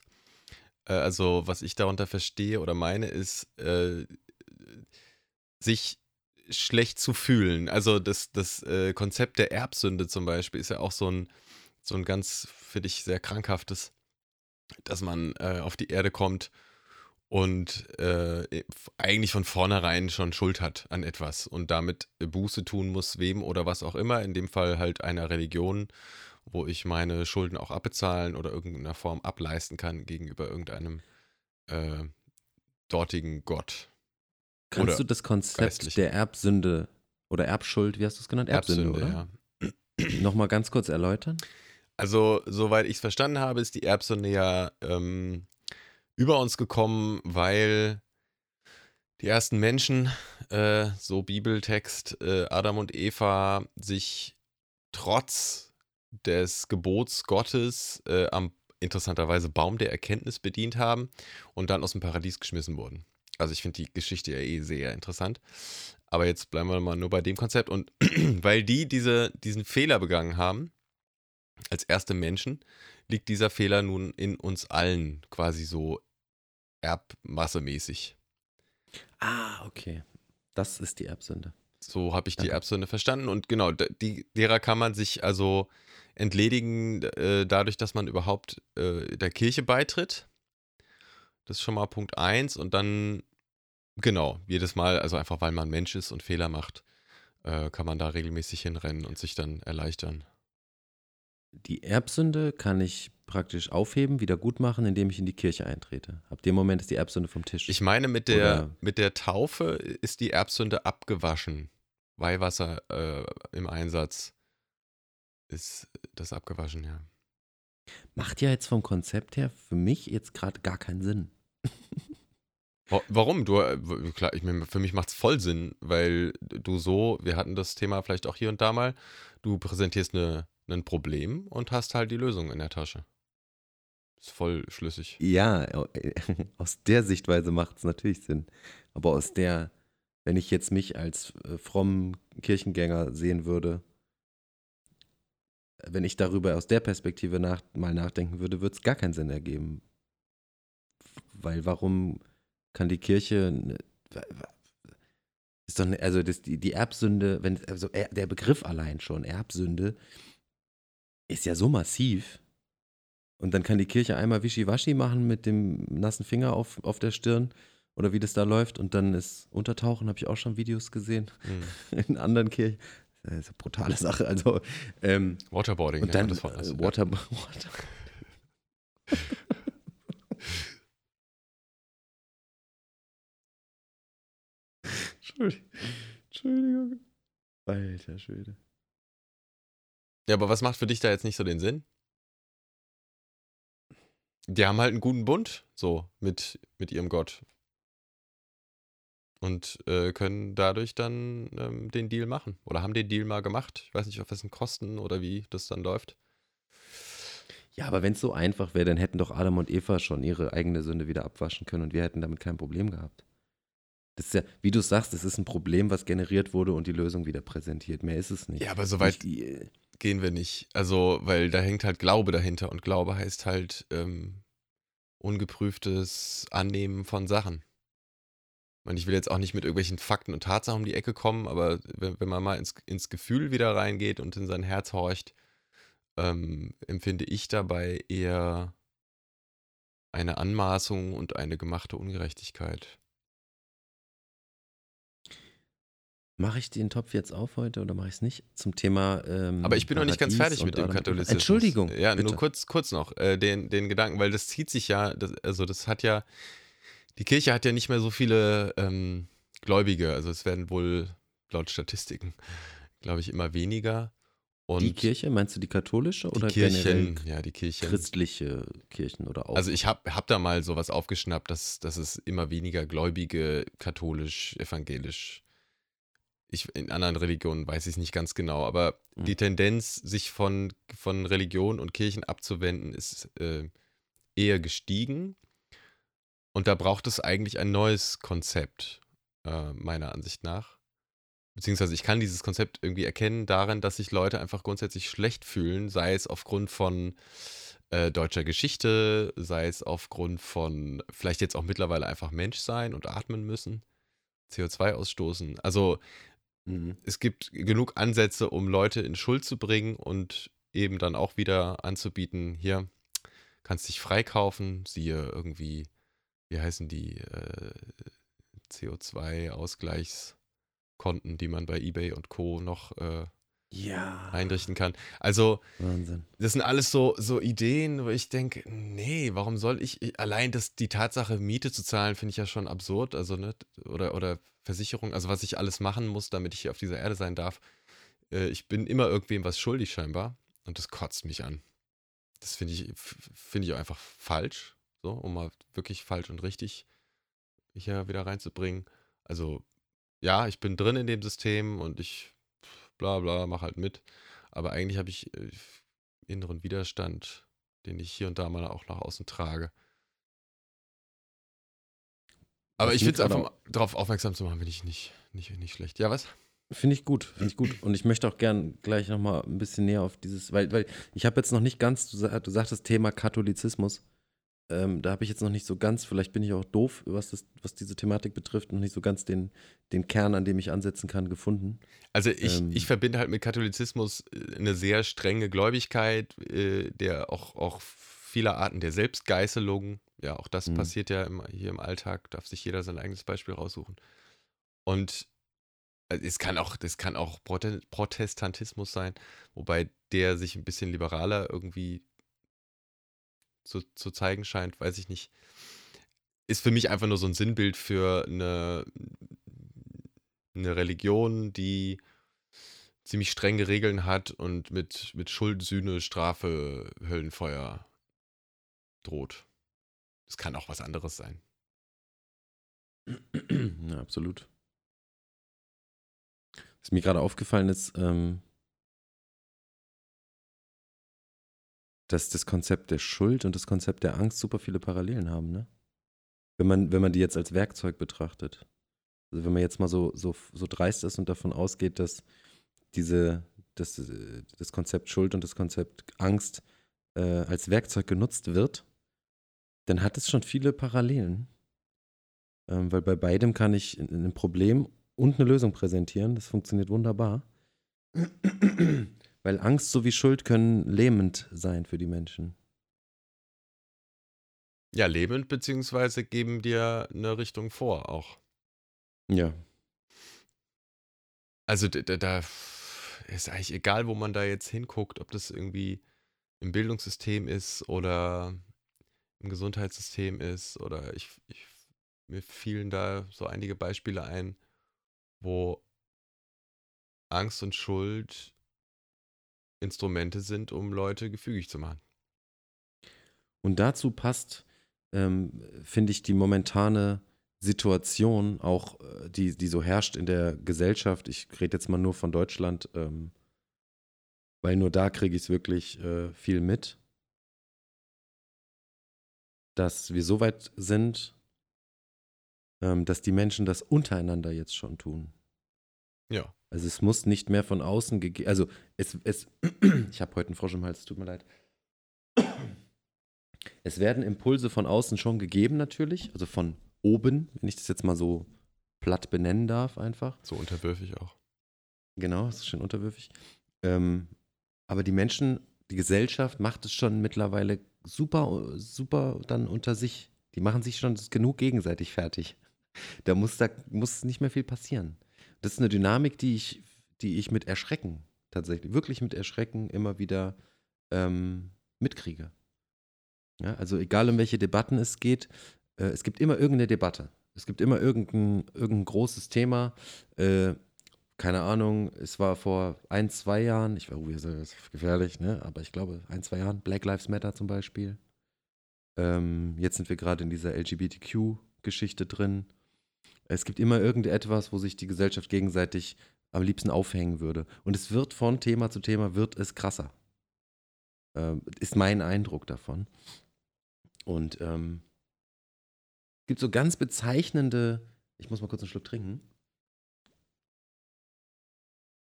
Äh, also, was ich darunter verstehe oder meine, ist, äh, sich schlecht zu fühlen. Also, das, das äh, Konzept der Erbsünde zum Beispiel ist ja auch so ein, so ein ganz, finde ich, sehr krankhaftes dass man äh, auf die Erde kommt und äh, eigentlich von vornherein schon Schuld hat an etwas und damit Buße tun muss, wem oder was auch immer, in dem Fall halt einer Religion, wo ich meine Schulden auch abbezahlen oder irgendeiner Form ableisten kann gegenüber irgendeinem äh, dortigen Gott. Kannst Oder du das Konzept geistlichen. der Erbsünde oder Erbschuld, wie hast du es genannt? Erbsünde, oder? ja. Nochmal ganz kurz erläutern. Also, soweit ich es verstanden habe, ist die Erbsünde ja ähm, über uns gekommen, weil die ersten Menschen, äh, so Bibeltext, äh, Adam und Eva, sich trotz des Gebots Gottes äh, am interessanterweise Baum der Erkenntnis bedient haben und dann aus dem Paradies geschmissen wurden. Also ich finde die Geschichte ja eh sehr interessant. Aber jetzt bleiben wir mal nur bei dem Konzept. Und weil die diese, diesen Fehler begangen haben, als erste Menschen, liegt dieser Fehler nun in uns allen quasi so erbmassemäßig. Ah, okay. Das ist die Erbsünde. So habe ich die. Erbsünde verstanden. Und genau, die, derer kann man sich also entledigen, äh, dadurch, dass man überhaupt äh, der Kirche beitritt. Das ist schon mal Punkt eins. Und dann, genau, jedes Mal, also einfach weil man Mensch ist und Fehler macht, äh, kann man da regelmäßig hinrennen und sich dann erleichtern. Die Erbsünde kann ich praktisch aufheben, wieder gut machen, indem ich in die Kirche eintrete. Ab dem Moment ist die Erbsünde vom Tisch. Ich meine, mit der, Oder- mit der Taufe ist die Erbsünde abgewaschen. Weihwasser äh, im Einsatz ist das abgewaschen, ja. Macht ja jetzt vom Konzept her für mich jetzt gerade gar keinen Sinn. Wa- Warum? Du, äh, klar, ich für mich macht es voll Sinn, weil du so, wir hatten das Thema vielleicht auch hier und da mal, du präsentierst eine, ein Problem und hast halt die Lösung in der Tasche. Ist voll schlüssig. Ja, aus der Sichtweise macht es natürlich Sinn. Aber aus der, wenn ich jetzt mich als äh, frommen Kirchengänger sehen würde, wenn ich darüber aus der Perspektive nach, mal nachdenken würde, würde es gar keinen Sinn ergeben. Weil warum kann die Kirche ist doch ne, also das, die, die Erbsünde, wenn also der Begriff allein schon Erbsünde ist ja so massiv. Und dann kann die Kirche einmal Wischiwaschi machen mit dem nassen Finger auf, auf der Stirn oder wie das da läuft und dann ist Untertauchen, habe ich auch schon Videos gesehen mhm. in anderen Kirchen. Das ist eine brutale Sache. Also ähm, Waterboarding. Und dann ja, das war, also, Water, Water. Entschuldigung. Alter Schwede. Ja, aber was macht für dich da jetzt nicht so den Sinn? Die haben halt einen guten Bund, so, mit, mit ihrem Gott. Und äh, können dadurch dann ähm, den Deal machen. Oder haben den Deal mal gemacht. Ich weiß nicht, auf wessen Kosten oder wie das dann läuft. Ja, aber wenn es so einfach wäre, dann hätten doch Adam und Eva schon ihre eigene Sünde wieder abwaschen können und wir hätten damit kein Problem gehabt. Das ist ja, wie du sagst, es ist ein Problem, was generiert wurde und die Lösung wieder präsentiert. Mehr ist es nicht. Ja, aber soweit äh, gehen wir nicht. Also, weil da hängt halt Glaube dahinter und Glaube heißt halt ähm, ungeprüftes Annehmen von Sachen. Und ich will jetzt auch nicht mit irgendwelchen Fakten und Tatsachen um die Ecke kommen, aber wenn, wenn man mal ins, ins Gefühl wieder reingeht und in sein Herz horcht, ähm, empfinde ich dabei eher eine Anmaßung und eine gemachte Ungerechtigkeit. Mache ich den Topf jetzt auf heute oder mache ich es nicht? Zum Thema. Ähm, Aber ich bin noch nicht ganz fertig mit dem Katholizismus. Entschuldigung. Ja, bitte. nur kurz, kurz noch äh, den, den Gedanken, weil das zieht sich ja, das, also das hat ja, die Kirche hat ja nicht mehr so viele ähm, Gläubige. Also es werden wohl laut Statistiken, glaube ich, immer weniger. Und die Kirche, meinst du die katholische oder die Kirchen, ja, die Kirchen. Christliche Kirchen oder auch? Also ich habe hab da mal sowas aufgeschnappt, dass, dass es immer weniger Gläubige katholisch, evangelisch ich, in anderen Religionen weiß ich es nicht ganz genau, aber mhm. die Tendenz, sich von, von Religion und Kirchen abzuwenden, ist äh, eher gestiegen. Und da braucht es eigentlich ein neues Konzept, äh, meiner Ansicht nach. Beziehungsweise ich kann dieses Konzept irgendwie erkennen darin, dass sich Leute einfach grundsätzlich schlecht fühlen, sei es aufgrund von äh, deutscher Geschichte, sei es aufgrund von vielleicht jetzt auch mittlerweile einfach Mensch sein und atmen müssen, CO2 ausstoßen. Also Mhm. Es gibt genug Ansätze, um Leute in Schuld zu bringen und eben dann auch wieder anzubieten, hier kannst dich freikaufen, siehe irgendwie, wie heißen die, äh, CO2-Ausgleichskonten, die man bei eBay und Co. noch äh, ja. einrichten kann. Also, Wahnsinn. das sind alles so, so Ideen, wo ich denke, nee, warum soll ich, allein das, die Tatsache, Miete zu zahlen, finde ich ja schon absurd, also, ne, oder, oder Versicherung, also was ich alles machen muss, damit ich hier auf dieser Erde sein darf. Äh, ich bin immer irgendwem was schuldig scheinbar und das kotzt mich an. Das finde ich, finde ich einfach falsch, so, um mal wirklich falsch und richtig hier wieder reinzubringen. Also, ja, ich bin drin in dem System und ich bla bla, mach halt mit. Aber eigentlich habe ich äh, inneren Widerstand, den ich hier und da mal auch nach außen trage. Aber ich finde es einfach, darauf aufmerksam zu machen, finde ich nicht, nicht, nicht schlecht. Ja, was? Finde ich gut, finde ich gut. Und ich möchte auch gern gleich nochmal ein bisschen näher auf dieses, weil, weil ich habe jetzt noch nicht ganz, du, du sagtest Thema Katholizismus. Ähm, da habe ich jetzt noch nicht so ganz, vielleicht bin ich auch doof, was, das, was diese Thematik betrifft, noch nicht so ganz den, den Kern, an dem ich ansetzen kann, gefunden. Also ich, ähm, ich verbinde halt mit Katholizismus äh, eine sehr strenge Gläubigkeit, äh, der auch, auch vieler Arten der Selbstgeißelung. Ja, auch das mhm. passiert ja im, hier im Alltag, darf sich jeder sein eigenes Beispiel raussuchen. Und äh, es kann auch, das kann auch Protestantismus sein, wobei der sich ein bisschen liberaler irgendwie zu, zu zeigen scheint, weiß ich nicht. Ist für mich einfach nur so ein Sinnbild für eine, eine Religion, die ziemlich strenge Regeln hat und mit, mit Schuld, Sühne, Strafe, Höllenfeuer droht. Das kann auch was anderes sein. Ja, absolut. Was mir gerade aufgefallen ist, ähm, dass das Konzept der Schuld und das Konzept der Angst super viele Parallelen haben, ne? Wenn man, wenn man die jetzt als Werkzeug betrachtet. Also wenn man jetzt mal so, so, so dreist ist und davon ausgeht, dass diese, dass, äh, das Konzept Schuld und das Konzept Angst äh, als Werkzeug genutzt wird, dann hat es schon viele Parallelen. Ähm, weil bei beidem kann ich ein Problem und eine Lösung präsentieren. Das funktioniert wunderbar. weil Angst sowie Schuld können lähmend sein für die Menschen. Ja, lebend, beziehungsweise geben dir eine Richtung vor auch. Ja. Also da, da ist eigentlich egal, wo man da jetzt hinguckt, ob das irgendwie im Bildungssystem ist oder im Gesundheitssystem ist oder ich, ich mir fielen da so einige Beispiele ein, wo Angst und Schuld Instrumente sind, um Leute gefügig zu machen. Und dazu passt ähm, finde ich die momentane Situation, auch äh, die, die so herrscht in der Gesellschaft, ich rede jetzt mal nur von Deutschland, ähm, weil nur da kriege ich es wirklich äh, viel mit, dass wir so weit sind, ähm, dass die Menschen das untereinander jetzt schon tun. Ja. Also es muss nicht mehr von außen gegeben, also es, es ich habe heute einen Frosch im Hals, tut mir leid. Es werden Impulse von außen schon gegeben, natürlich, also von oben, wenn ich das jetzt mal so platt benennen darf, einfach. So unterwürfig auch. Genau, das ist schön unterwürfig. Ähm, aber die Menschen, die Gesellschaft macht es schon mittlerweile super, super dann unter sich. Die machen sich schon genug gegenseitig fertig. Da muss, da muss nicht mehr viel passieren. Das ist eine Dynamik, die ich, die ich mit Erschrecken tatsächlich, wirklich mit Erschrecken immer wieder ähm, mitkriege. Ja, also egal um welche Debatten es geht, äh, es gibt immer irgendeine Debatte. Es gibt immer irgendein, irgendein großes Thema. Äh, keine Ahnung, es war vor ein, zwei Jahren, ich war, oh, das ist gefährlich, ne? aber ich glaube, ein, zwei Jahren, Black Lives Matter zum Beispiel. Ähm, jetzt sind wir gerade in dieser LGBTQ-Geschichte drin. Es gibt immer irgendetwas, wo sich die Gesellschaft gegenseitig am liebsten aufhängen würde. Und es wird von Thema zu Thema, wird es krasser. Ähm, ist mein Eindruck davon. Und ähm, gibt so ganz bezeichnende, ich muss mal kurz einen Schluck trinken.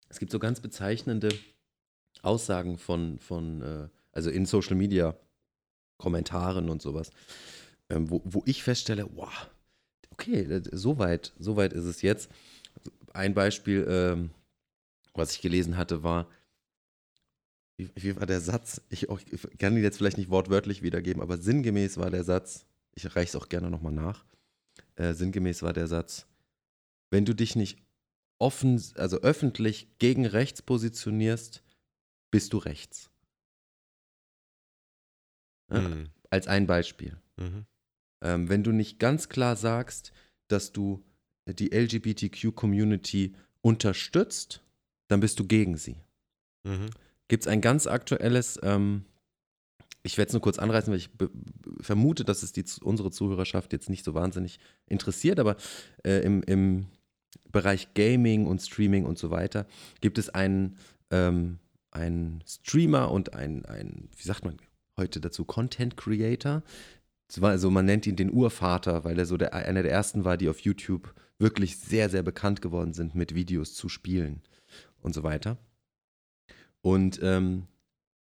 Es gibt so ganz bezeichnende Aussagen von, von äh, also in Social Media, Kommentaren und sowas, ähm, wo, wo ich feststelle, wow, okay, so weit, so weit ist es jetzt. Ein Beispiel, ähm, was ich gelesen hatte, war, wie, wie war der Satz? Ich, auch, ich, kann ihn jetzt vielleicht nicht wortwörtlich wiedergeben, aber sinngemäß war der Satz, ich reiche es auch gerne nochmal nach, äh, sinngemäß war der Satz, wenn du dich nicht offen, also öffentlich gegen rechts positionierst, bist du rechts. Ja, mhm. Als ein Beispiel. Mhm. Ähm, wenn du nicht ganz klar sagst, dass du die LGBTQ-Community unterstützt, dann bist du gegen sie. Mhm gibt es ein ganz aktuelles, ähm, ich werde es nur kurz anreißen, weil ich vermute, dass es die, unsere Zuhörerschaft jetzt nicht so wahnsinnig interessiert, aber äh, im, im Bereich Gaming und Streaming und so weiter gibt es einen, ähm, einen Streamer und einen, ein, wie sagt man heute dazu, Content Creator. Also man nennt ihn den Urvater, weil er so der, einer der ersten war, die auf YouTube wirklich sehr, sehr bekannt geworden sind mit Videos zu spielen und so weiter. Und ähm,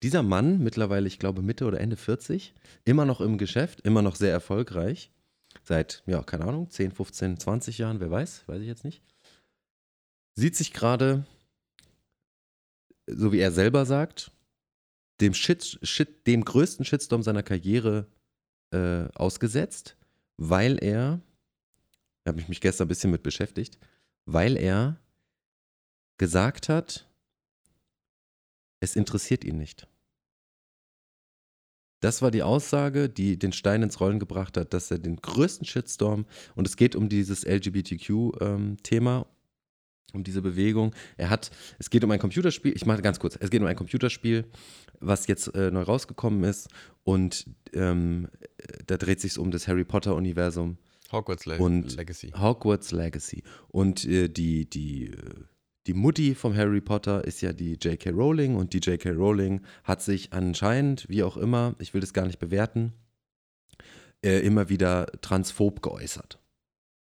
dieser Mann, mittlerweile, ich glaube, Mitte oder Ende 40, immer noch im Geschäft, immer noch sehr erfolgreich. Seit, ja, keine Ahnung, 10, 15, 20 Jahren, wer weiß, weiß ich jetzt nicht. Sieht sich gerade, so wie er selber sagt, dem, Shit, Shit, dem größten Shitstorm seiner Karriere äh, ausgesetzt, weil er, da habe ich mich gestern ein bisschen mit beschäftigt, weil er gesagt hat, es interessiert ihn nicht. Das war die Aussage, die den Stein ins Rollen gebracht hat, dass er den größten Shitstorm, und es geht um dieses LGBTQ-Thema, ähm, um diese Bewegung. Er hat, es geht um ein Computerspiel, ich mache ganz kurz, es geht um ein Computerspiel, was jetzt äh, neu rausgekommen ist, und ähm, da dreht sich um das Harry Potter-Universum. Hogwarts Le und Legacy. Hogwarts Legacy. Und äh, die, die äh, die Mutti vom Harry Potter ist ja die J.K. Rowling und die J.K. Rowling hat sich anscheinend, wie auch immer, ich will das gar nicht bewerten, äh, immer wieder transphob geäußert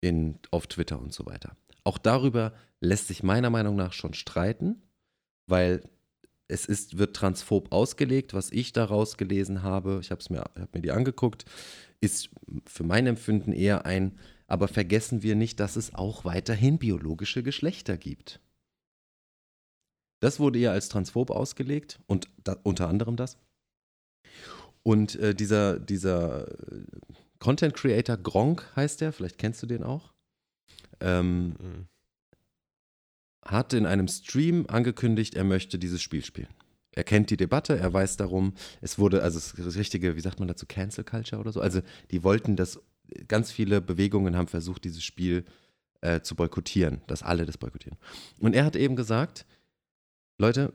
in, auf Twitter und so weiter. auch darüber lässt sich meiner Meinung nach schon streiten, weil es ist, wird transphob ausgelegt, was ich daraus gelesen habe, ich habe mir, hab mir die angeguckt, ist für mein Empfinden eher ein, aber vergessen wir nicht, dass es auch weiterhin biologische Geschlechter gibt. Das wurde ja als transphob ausgelegt und da, unter anderem das. Und äh, dieser, dieser äh, Content Creator Gronk heißt der, vielleicht kennst du den auch. Ähm, mhm. Hat in einem Stream angekündigt, er möchte dieses Spiel spielen. Er kennt die Debatte, er weiß darum, es wurde, also das richtige, wie sagt man dazu, Cancel Culture oder so. Also die wollten das, ganz viele Bewegungen haben versucht, dieses Spiel äh, zu boykottieren, dass alle das boykottieren. Und er hat eben gesagt, Leute,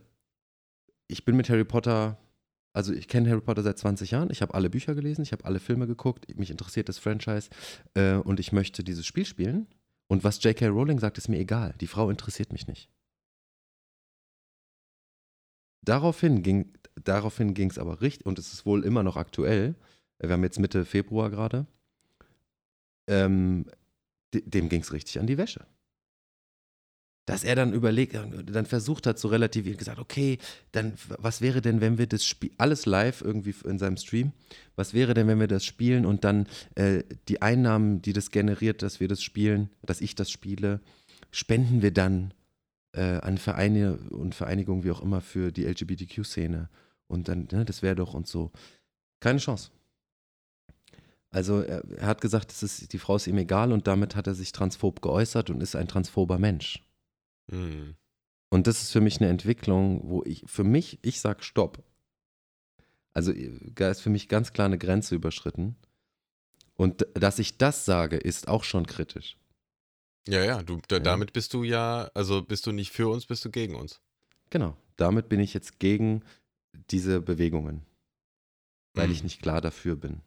ich bin mit Harry Potter, also ich kenne Harry Potter seit 20 Jahren, ich habe alle Bücher gelesen, ich habe alle Filme geguckt, mich interessiert das Franchise äh, und ich möchte dieses Spiel spielen. Und was J.K. Rowling sagt, ist mir egal. Die Frau interessiert mich nicht. Daraufhin ging daraufhin es aber richtig, und es ist wohl immer noch aktuell, wir haben jetzt Mitte Februar gerade, ähm, dem ging es richtig an die Wäsche dass er dann überlegt, dann versucht hat zu relativieren, gesagt, okay, dann was wäre denn, wenn wir das Spiel, alles live irgendwie in seinem Stream, was wäre denn, wenn wir das spielen und dann äh, die Einnahmen, die das generiert, dass wir das spielen, dass ich das spiele, spenden wir dann äh, an Vereine und Vereinigungen, wie auch immer, für die LGBTQ-Szene. Und dann, ne, das wäre doch und so. Keine Chance. Also er, er hat gesagt, ist, die Frau ist ihm egal und damit hat er sich transphob geäußert und ist ein transphober Mensch. Mhm. Und das ist für mich eine Entwicklung, wo ich, für mich, ich sag Stopp. Also da ist für mich ganz klar eine Grenze überschritten. Und dass ich das sage, ist auch schon kritisch. Ja, ja, du, da, damit bist du ja, also bist du nicht für uns, bist du gegen uns. Genau, damit bin ich jetzt gegen diese Bewegungen, weil mhm. ich nicht klar dafür bin.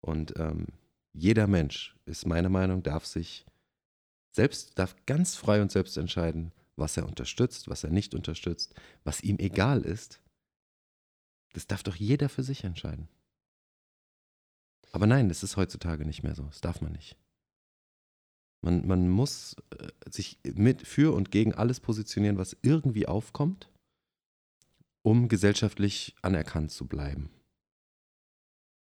Und ähm, jeder Mensch, ist meine Meinung, darf sich selbst darf ganz frei und selbst entscheiden, was er unterstützt, was er nicht unterstützt, was ihm egal ist. Das darf doch jeder für sich entscheiden. Aber nein, das ist heutzutage nicht mehr so. Das darf man nicht. Man, man muss äh, sich mit für und gegen alles positionieren, was irgendwie aufkommt, um gesellschaftlich anerkannt zu bleiben.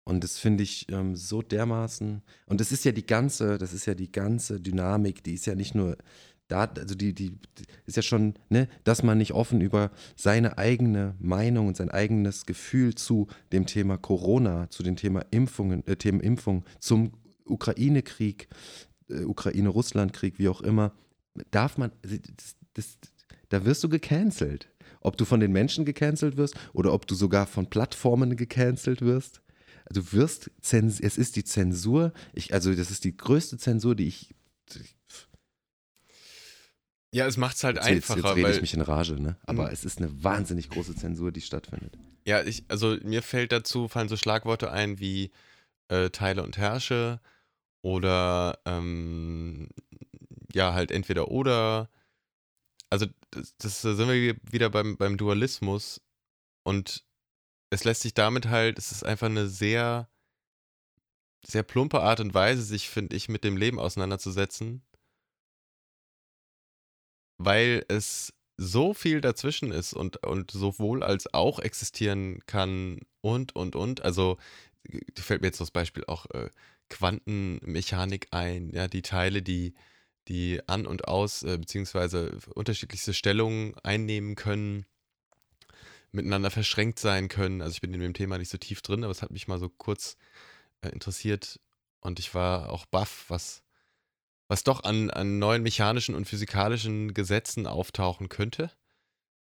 Und das finde ich ähm, so dermaßen. Und das ist ja die ganze, das ist ja die ganze Dynamik, die ist ja nicht nur da, also die, die, die ist ja schon, ne, dass man nicht offen über seine eigene Meinung und sein eigenes Gefühl zu dem Thema Corona, zu dem Thema Impfungen, äh, Themen Impfung, zum Ukraine-Krieg, äh, Ukraine-Russland-Krieg, wie auch immer, darf man, das, das, da wirst du gecancelt. Ob du von den Menschen gecancelt wirst oder ob du sogar von Plattformen gecancelt wirst du wirst, Zens es ist die Zensur, ich, also das ist die größte Zensur, die ich. Ja, es macht es halt jetzt, einfacher. Jetzt, rede ich mich in Rage, ne? Aber mhm. es ist eine wahnsinnig große Zensur, die stattfindet. Ja, ich, also mir fällt dazu, fallen so Schlagworte ein wie äh, Teile und Herrsche oder ähm, ja, halt entweder oder. Also das, das sind wir wieder beim, beim Dualismus und es lässt sich damit halt, es ist einfach eine sehr, sehr plumpe Art und Weise, sich, finde ich, mit dem Leben auseinanderzusetzen, weil es so viel dazwischen ist und, und sowohl als auch existieren kann und, und, und. Also fällt mir jetzt das Beispiel auch äh, Quantenmechanik ein, ja, die Teile, die, die an und aus, äh, beziehungsweise unterschiedlichste Stellungen einnehmen können miteinander verschränkt sein können. Also ich bin in dem Thema nicht so tief drin, aber es hat mich mal so kurz äh, interessiert und ich war auch baff, was, was doch an, an neuen mechanischen und physikalischen Gesetzen auftauchen könnte,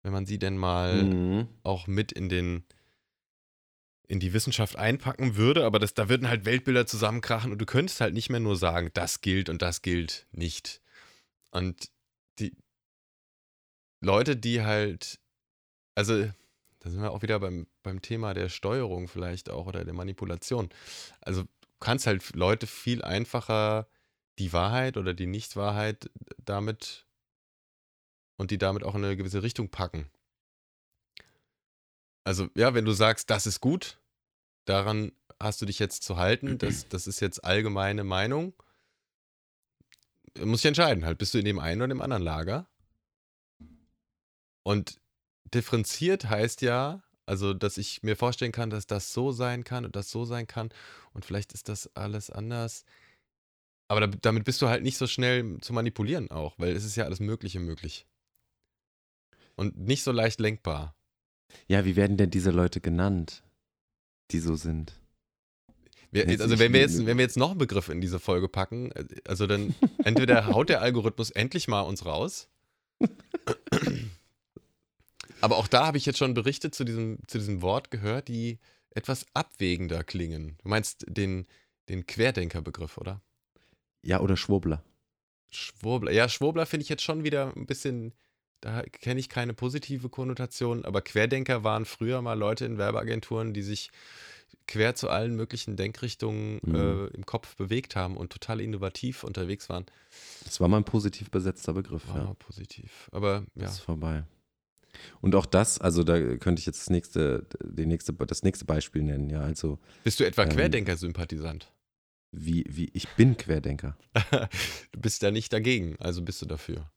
wenn man sie denn mal mhm. auch mit in den in die Wissenschaft einpacken würde, aber das, da würden halt Weltbilder zusammenkrachen und du könntest halt nicht mehr nur sagen, das gilt und das gilt nicht. Und die Leute, die halt, also da sind wir auch wieder beim, beim Thema der Steuerung vielleicht auch oder der Manipulation. Also du kannst halt Leute viel einfacher die Wahrheit oder die Nichtwahrheit damit und die damit auch in eine gewisse Richtung packen. Also ja, wenn du sagst, das ist gut, daran hast du dich jetzt zu halten, das, das ist jetzt allgemeine Meinung, muss ich entscheiden, halt, bist du in dem einen oder dem anderen Lager? Und differenziert heißt ja, also, dass ich mir vorstellen kann, dass das so sein kann und das so sein kann und vielleicht ist das alles anders. Aber da, damit bist du halt nicht so schnell zu manipulieren auch, weil es ist ja alles Mögliche möglich. Und nicht so leicht lenkbar. Ja, wie werden denn diese Leute genannt, die so sind? Wir, also wenn wir, jetzt, wenn wir jetzt noch einen Begriff in diese Folge packen, äh, also dann entweder haut der Algorithmus endlich mal uns raus. Aber auch da habe ich jetzt schon Berichte zu diesem, zu diesem Wort gehört, die etwas abwägender klingen. Du meinst den, den Querdenkerbegriff, oder? Ja, oder Schwurbler. Schwurbler. Ja, Schwurbler finde ich jetzt schon wieder ein bisschen, da kenne ich keine positive Konnotation, aber Querdenker waren früher mal Leute in Werbeagenturen, die sich quer zu allen möglichen Denkrichtungen Mhm. äh, im Kopf bewegt haben und total innovativ unterwegs waren. Das war mal ein positiv besetzter Begriff, War ja. positiv. Aber ja. Das ist vorbei. Und auch das, also da könnte ich jetzt das nächste, die nächste, das nächste Beispiel nennen, ja. Also Bist du etwa Ähm. Querdenker-Sympathisant? wie, wie, ich bin Querdenker. du bist ja nicht dagegen, also bist du dafür.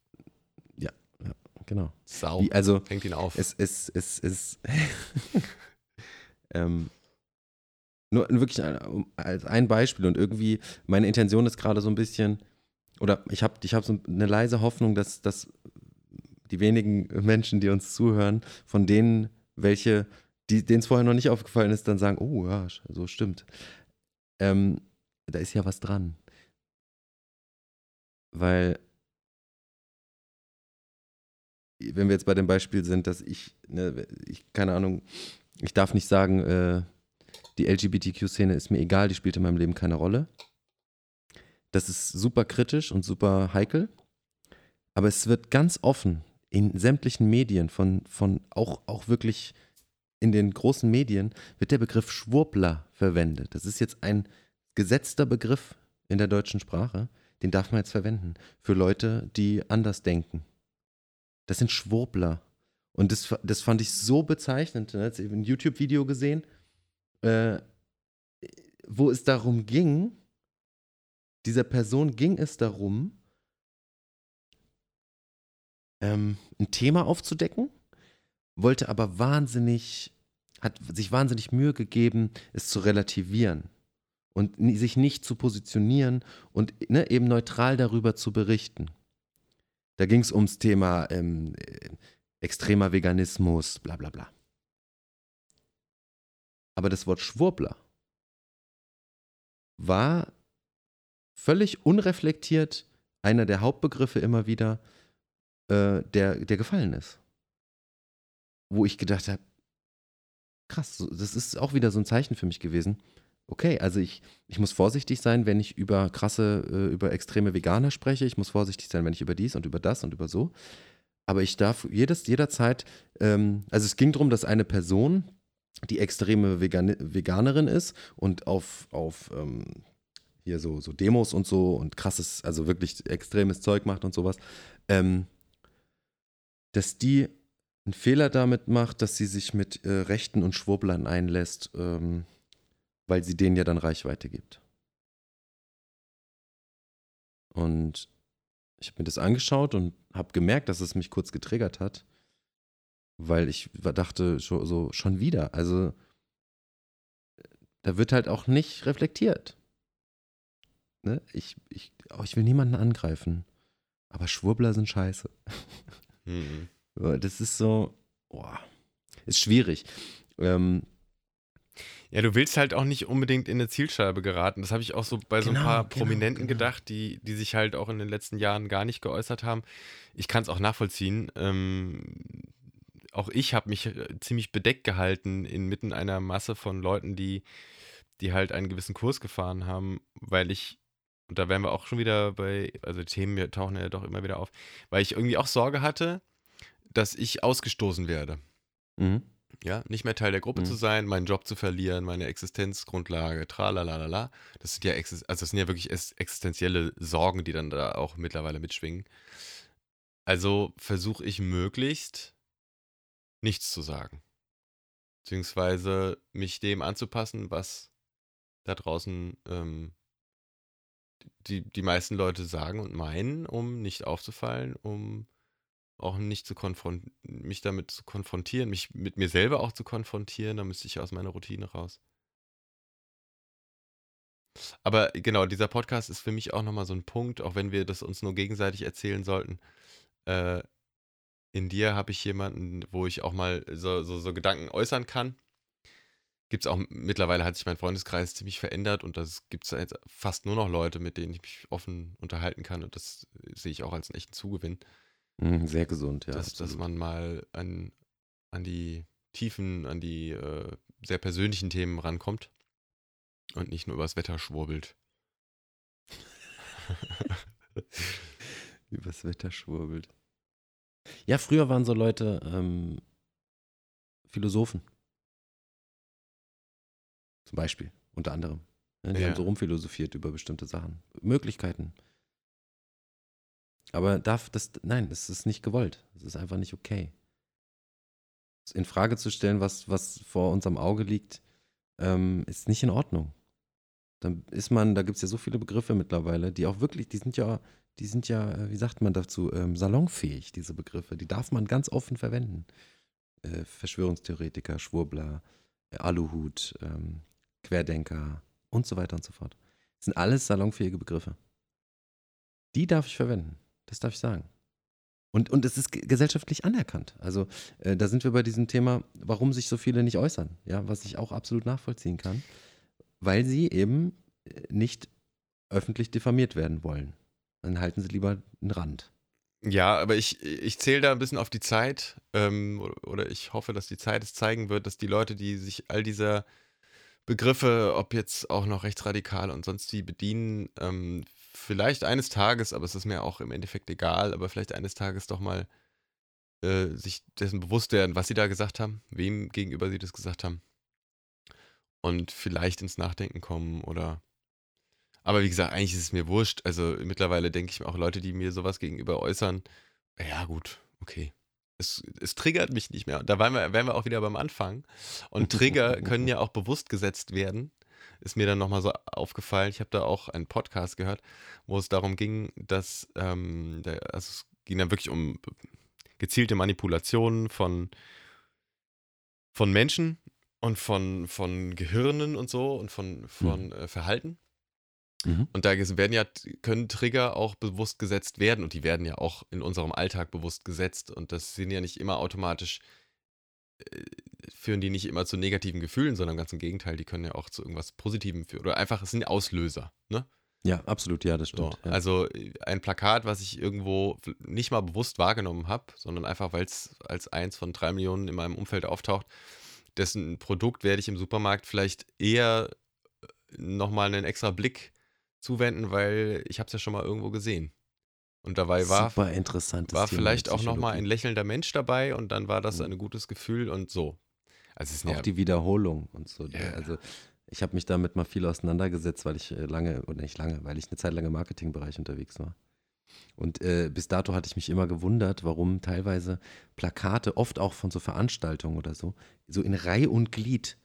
Genau. Sau. Wie, also Fängt ihn auf. es es es es ähm, nur wirklich ein, als ein Beispiel und irgendwie meine Intention ist gerade so ein bisschen oder ich habe ich habe so eine leise Hoffnung, dass dass die wenigen Menschen, die uns zuhören, von denen welche denen es vorher noch nicht aufgefallen ist, dann sagen, oh ja, so stimmt. Ähm, da ist ja was dran. Weil wenn wir jetzt bei dem Beispiel sind, dass ich, ne, ich keine Ahnung, ich darf nicht sagen, äh, die LGBTQ-Szene ist mir egal, die spielt in meinem Leben keine Rolle. Das ist super kritisch und super heikel. Aber es wird ganz offen in sämtlichen Medien, von, von auch, auch wirklich in den großen Medien, wird der Begriff Schwurbler verwendet. Das ist jetzt ein gesetzter Begriff in der deutschen Sprache. Den darf man jetzt verwenden für Leute, die anders denken. Das sind Schwurbler. Und das, das fand ich so bezeichnend. Ne? Jetzt eben ein YouTube-Video gesehen, äh, wo es darum ging, dieser Person ging es darum, ähm, ein Thema aufzudecken, wollte aber wahnsinnig, hat sich wahnsinnig Mühe gegeben, es zu relativieren und sich nicht zu positionieren und ne, eben neutral darüber zu berichten. Da ging es ums Thema ähm, äh, extremer Veganismus, bla bla bla. Aber das Wort Schwurbler war völlig unreflektiert einer der Hauptbegriffe immer wieder, äh, der, der gefallen ist. Wo ich gedacht habe, krass, das ist auch wieder so ein Zeichen für mich gewesen. Okay, also ich, ich muss vorsichtig sein, wenn ich über krasse, äh, über extreme Veganer spreche. Ich muss vorsichtig sein, wenn ich über dies und über das und über so. Aber ich darf jedes, jederzeit, ähm, also es ging darum, dass eine Person, die extreme Vegan Veganerin ist und auf, auf ähm, hier so, so Demos und so und krasses, also wirklich extremes Zeug macht und sowas, ähm, dass die einen Fehler damit macht, dass sie sich mit äh, Rechten und Schwurblern einlässt, ähm, weil sie denen ja dann Reichweite gibt. Und ich habe mir das angeschaut und habe gemerkt, dass es mich kurz getriggert hat, weil ich dachte so, so schon wieder, also da wird halt auch nicht reflektiert. Ne? Ich, ich, oh, ich will niemanden angreifen, aber Schwurbler sind scheiße. Mhm. Das ist so, boah, ist schwierig. Ähm, Ja, du willst halt auch nicht unbedingt in eine Zielscheibe geraten. Das habe ich auch so bei so ein Genau, paar genau, Prominenten genau. gedacht, die, die sich halt auch in den letzten Jahren gar nicht geäußert haben. Ich kann es auch nachvollziehen. Ähm, auch ich habe mich äh, ziemlich bedeckt gehalten inmitten einer Masse von Leuten, die, die halt einen gewissen Kurs gefahren haben, weil ich, und da wären wir auch schon wieder bei, also Themen tauchen ja doch immer wieder auf, weil ich irgendwie auch Sorge hatte, dass ich ausgestoßen werde mhm. ja, nicht mehr Teil der Gruppe Mhm. zu sein, meinen Job zu verlieren, meine Existenzgrundlage, tralalala. Das sind ja, also das sind ja wirklich existenzielle Sorgen, die dann da auch mittlerweile mitschwingen. Also versuche ich möglichst nichts zu sagen. Beziehungsweise mich dem anzupassen, was da draußen ähm, die, die meisten Leute sagen und meinen, um nicht aufzufallen, um auch nicht zu konfrontieren, mich damit zu konfrontieren, mich mit mir selber auch zu konfrontieren, da müsste ich aus meiner Routine raus. Aber genau, dieser Podcast ist für mich auch nochmal so ein Punkt, auch wenn wir das uns nur gegenseitig erzählen sollten. Äh, in dir habe ich jemanden, wo ich auch mal so, so, so Gedanken äußern kann. Gibt es auch, mittlerweile hat sich mein Freundeskreis ziemlich verändert und das gibt es jetzt fast nur noch Leute, mit denen ich mich offen unterhalten kann und das sehe ich auch als einen echten Zugewinn. Mhm, Sehr gesund, ja. dass, dass man mal an, an die Tiefen, an die äh, sehr persönlichen Themen rankommt und nicht nur übers Wetter schwurbelt. Übers Wetter schwurbelt. Ja, früher waren so Leute ähm, Philosophen. Zum Beispiel, unter anderem. Ja, die Ja. haben so rumphilosophiert über bestimmte Sachen. Möglichkeiten. Aber darf das, nein, es ist nicht gewollt. Es ist einfach nicht okay. In Frage zu stellen, was, was vor unserem Auge liegt, ähm, ist nicht in Ordnung. Dann ist man, da gibt es ja so viele Begriffe mittlerweile, die auch wirklich, die sind ja, die sind ja, äh, wie sagt man dazu, ähm, salonfähig, diese Begriffe. Die darf man ganz offen verwenden. Äh, Verschwörungstheoretiker, Schwurbler, äh, Aluhut, ähm, Querdenker und so weiter und so fort. Das sind alles salonfähige Begriffe. Die darf ich verwenden. Das darf ich sagen. Und, und es ist ge- gesellschaftlich anerkannt. Also äh, da sind wir bei diesem Thema, warum sich so viele nicht äußern. Ja, was ich auch absolut nachvollziehen kann. Weil sie eben äh, nicht öffentlich diffamiert werden wollen. Dann halten sie lieber einen Rand. Ja, aber ich, ich zähle da ein bisschen auf die Zeit ähm, oder ich hoffe, dass die Zeit es zeigen wird, dass die Leute, die sich all dieser Begriffe, ob jetzt auch noch rechtsradikal und sonst wie bedienen, ähm, vielleicht eines Tages, aber es ist mir auch im Endeffekt egal, aber vielleicht eines Tages doch mal äh, sich dessen bewusst werden, was sie da gesagt haben, wem gegenüber sie das gesagt haben und vielleicht ins Nachdenken kommen oder aber wie gesagt, eigentlich ist es mir wurscht. Also mittlerweile denke ich mir auch Leute, die mir sowas gegenüber äußern, ja gut, okay. Es, es triggert mich nicht mehr. Und da wären wir, wären wir auch wieder beim Anfang. Und Trigger können ja auch bewusst gesetzt werden. Ist mir dann nochmal so aufgefallen. Ich habe da auch einen Podcast gehört, wo es darum ging, dass ähm, der, also es ging dann wirklich um gezielte Manipulationen von, von Menschen und von, von Gehirnen und so und von, von äh, Verhalten. Mhm. Und da werden ja, können Trigger auch bewusst gesetzt werden und die werden ja auch in unserem Alltag bewusst gesetzt und das sind ja nicht immer automatisch, äh, führen die nicht immer zu negativen Gefühlen, sondern ganz im Gegenteil, die können ja auch zu irgendwas Positivem führen oder einfach, es sind Auslöser, ne? Ja, absolut, ja, das So, stimmt. ja. Also äh, ein Plakat, was ich irgendwo nicht mal bewusst wahrgenommen habe, sondern einfach, weil es als eins von drei Millionen in meinem Umfeld auftaucht, dessen Produkt werde ich im Supermarkt vielleicht eher nochmal einen extra Blick zuwenden, weil ich habe es ja schon mal irgendwo gesehen. Und dabei war, Super interessantes war Thema, vielleicht auch nochmal ein lächelnder Mensch dabei und dann war das Mhm. ein gutes Gefühl und so. Also es ist Auch ja, die Wiederholung und so. Ja. Also ich habe mich damit mal viel auseinandergesetzt, weil ich äh, lange, oder nicht lange, weil ich eine Zeit lang im Marketingbereich unterwegs war. Und äh, bis dato hatte ich mich immer gewundert, warum teilweise Plakate, oft auch von so Veranstaltungen oder so, so in Reihe und Glied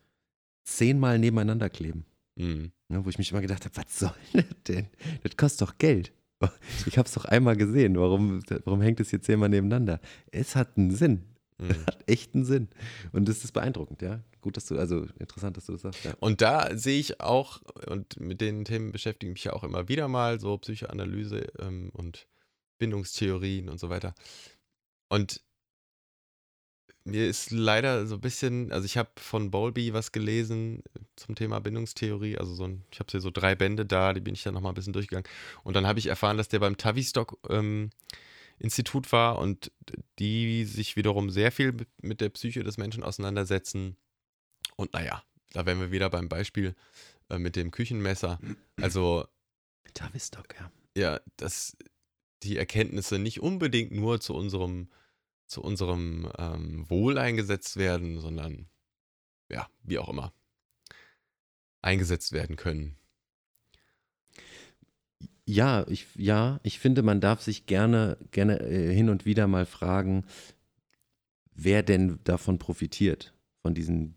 zehnmal nebeneinander kleben. mh. Ne, wo ich mich immer gedacht habe, was soll das denn? Das kostet doch Geld. Ich habe es doch einmal gesehen. Warum, warum hängt es hier zehnmal nebeneinander? Es hat einen Sinn. mh. Hat echt einen Sinn. Und das ist beeindruckend, ja. Gut, dass du, also interessant, dass du das sagst, ja. Und da sehe ich auch, und mit den Themen beschäftige ich mich ja auch immer wieder mal, so Psychoanalyse ähm, und Bindungstheorien und so weiter. Und mir ist leider so ein bisschen, also ich habe von Bowlby was gelesen zum Thema Bindungstheorie, also so ein, ich habe hier so drei Bände da, die bin ich dann nochmal ein bisschen durchgegangen. Und dann habe ich erfahren, dass der beim Tavistock ähm, Institut war und die sich wiederum sehr viel mit- der Psyche des Menschen auseinandersetzen. Und naja, da wären wir wieder beim Beispiel äh, mit dem Küchenmesser. Also Tavistock, ja. ja, dass die Erkenntnisse nicht unbedingt nur zu unserem, zu unserem ähm, Wohl eingesetzt werden, sondern ja, wie auch immer, eingesetzt werden können. Ja, ich, ja, ich finde, man darf sich gerne, gerne äh, hin und wieder mal fragen, wer denn davon profitiert, von diesen,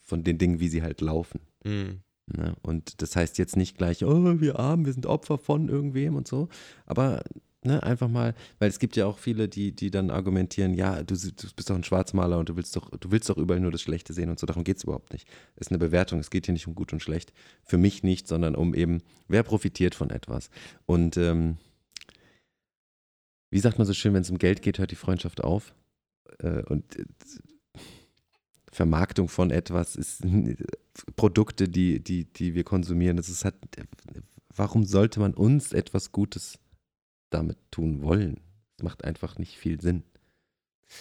von den Dingen, wie sie halt laufen. Mhm. Ne? Und das heißt jetzt nicht gleich, oh, wir armen, wir sind Opfer von irgendwem und so. Aber ne, einfach mal, weil es gibt ja auch viele, die, die dann argumentieren, ja, du, du bist doch ein Schwarzmaler und du willst doch, du willst doch überall nur das Schlechte sehen und so. Darum geht es überhaupt nicht. Es ist eine Bewertung, es geht hier nicht um gut und schlecht. Für mich nicht, sondern um eben, wer profitiert von etwas. Und ähm, wie sagt man so schön, wenn es um Geld geht, hört die Freundschaft auf. Äh, und äh, Vermarktung von etwas ist Produkte, die, die, die wir konsumieren. Das ist halt, warum sollte man uns etwas Gutes damit tun wollen? Das macht einfach nicht viel Sinn.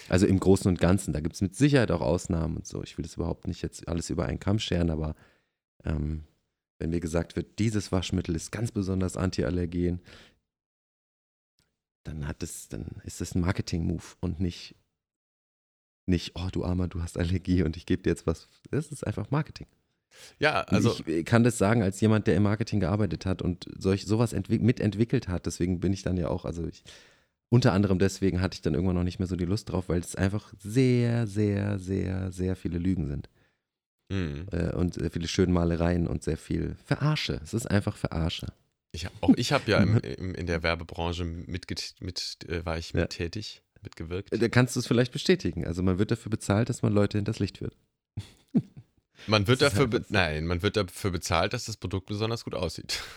Also im Großen und Ganzen, da gibt es mit Sicherheit auch Ausnahmen und so. Ich will das überhaupt nicht jetzt alles über einen Kamm scheren, aber ähm, wenn mir gesagt wird, dieses Waschmittel ist ganz besonders antiallergen, dann hat es, dann ist das ein Marketing-Move und nicht, nicht, oh du Armer, du hast Allergie und ich gebe dir jetzt was. Das ist einfach Marketing. Ja, also. Ich kann das sagen als jemand, der im Marketing gearbeitet hat und solch, sowas mitentwickelt hat. Deswegen bin ich dann ja auch, also ich, unter anderem deswegen hatte ich dann irgendwann noch nicht mehr so die Lust drauf, weil es einfach sehr, sehr, sehr, sehr viele Lügen sind. Mhm. Äh, und sehr viele Schönmalereien und sehr viel Verarsche. Es ist einfach Verarsche. Ich, auch ich habe ja im, im, in der Werbebranche mit, mit äh, war ich mit ja. tätig, mitgewirkt. Da kannst du es vielleicht bestätigen. Also man wird dafür bezahlt, dass man Leute hinters Licht führt. Man wird dafür, halt nein, man wird dafür bezahlt, dass das Produkt besonders gut aussieht.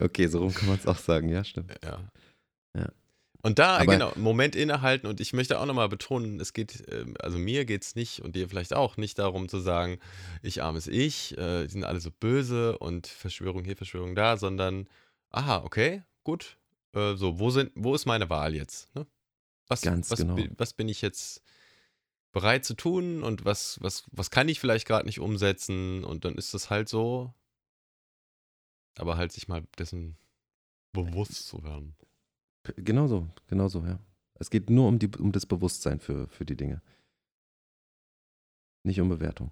Okay, so rum kann man es auch sagen, ja, stimmt. Ja. ja. Und da, Aber genau, Moment innehalten und ich möchte auch nochmal betonen, es geht, ähm, also mir geht es nicht und dir vielleicht auch nicht darum zu sagen, ich armes Ich, äh, die sind alle so böse und Verschwörung hier, Verschwörung da, sondern, aha, okay, gut, äh, so, wo, sind, wo ist meine Wahl jetzt? Ne? Was, Ganz was, genau. was bin ich jetzt bereit zu tun und was, was, was kann ich vielleicht gerade nicht umsetzen und dann ist das halt so. Aber halt sich mal dessen bewusst zu werden. Genauso, genauso, ja. Es geht nur um, die, um das Bewusstsein für, für die Dinge. Nicht um Bewertung.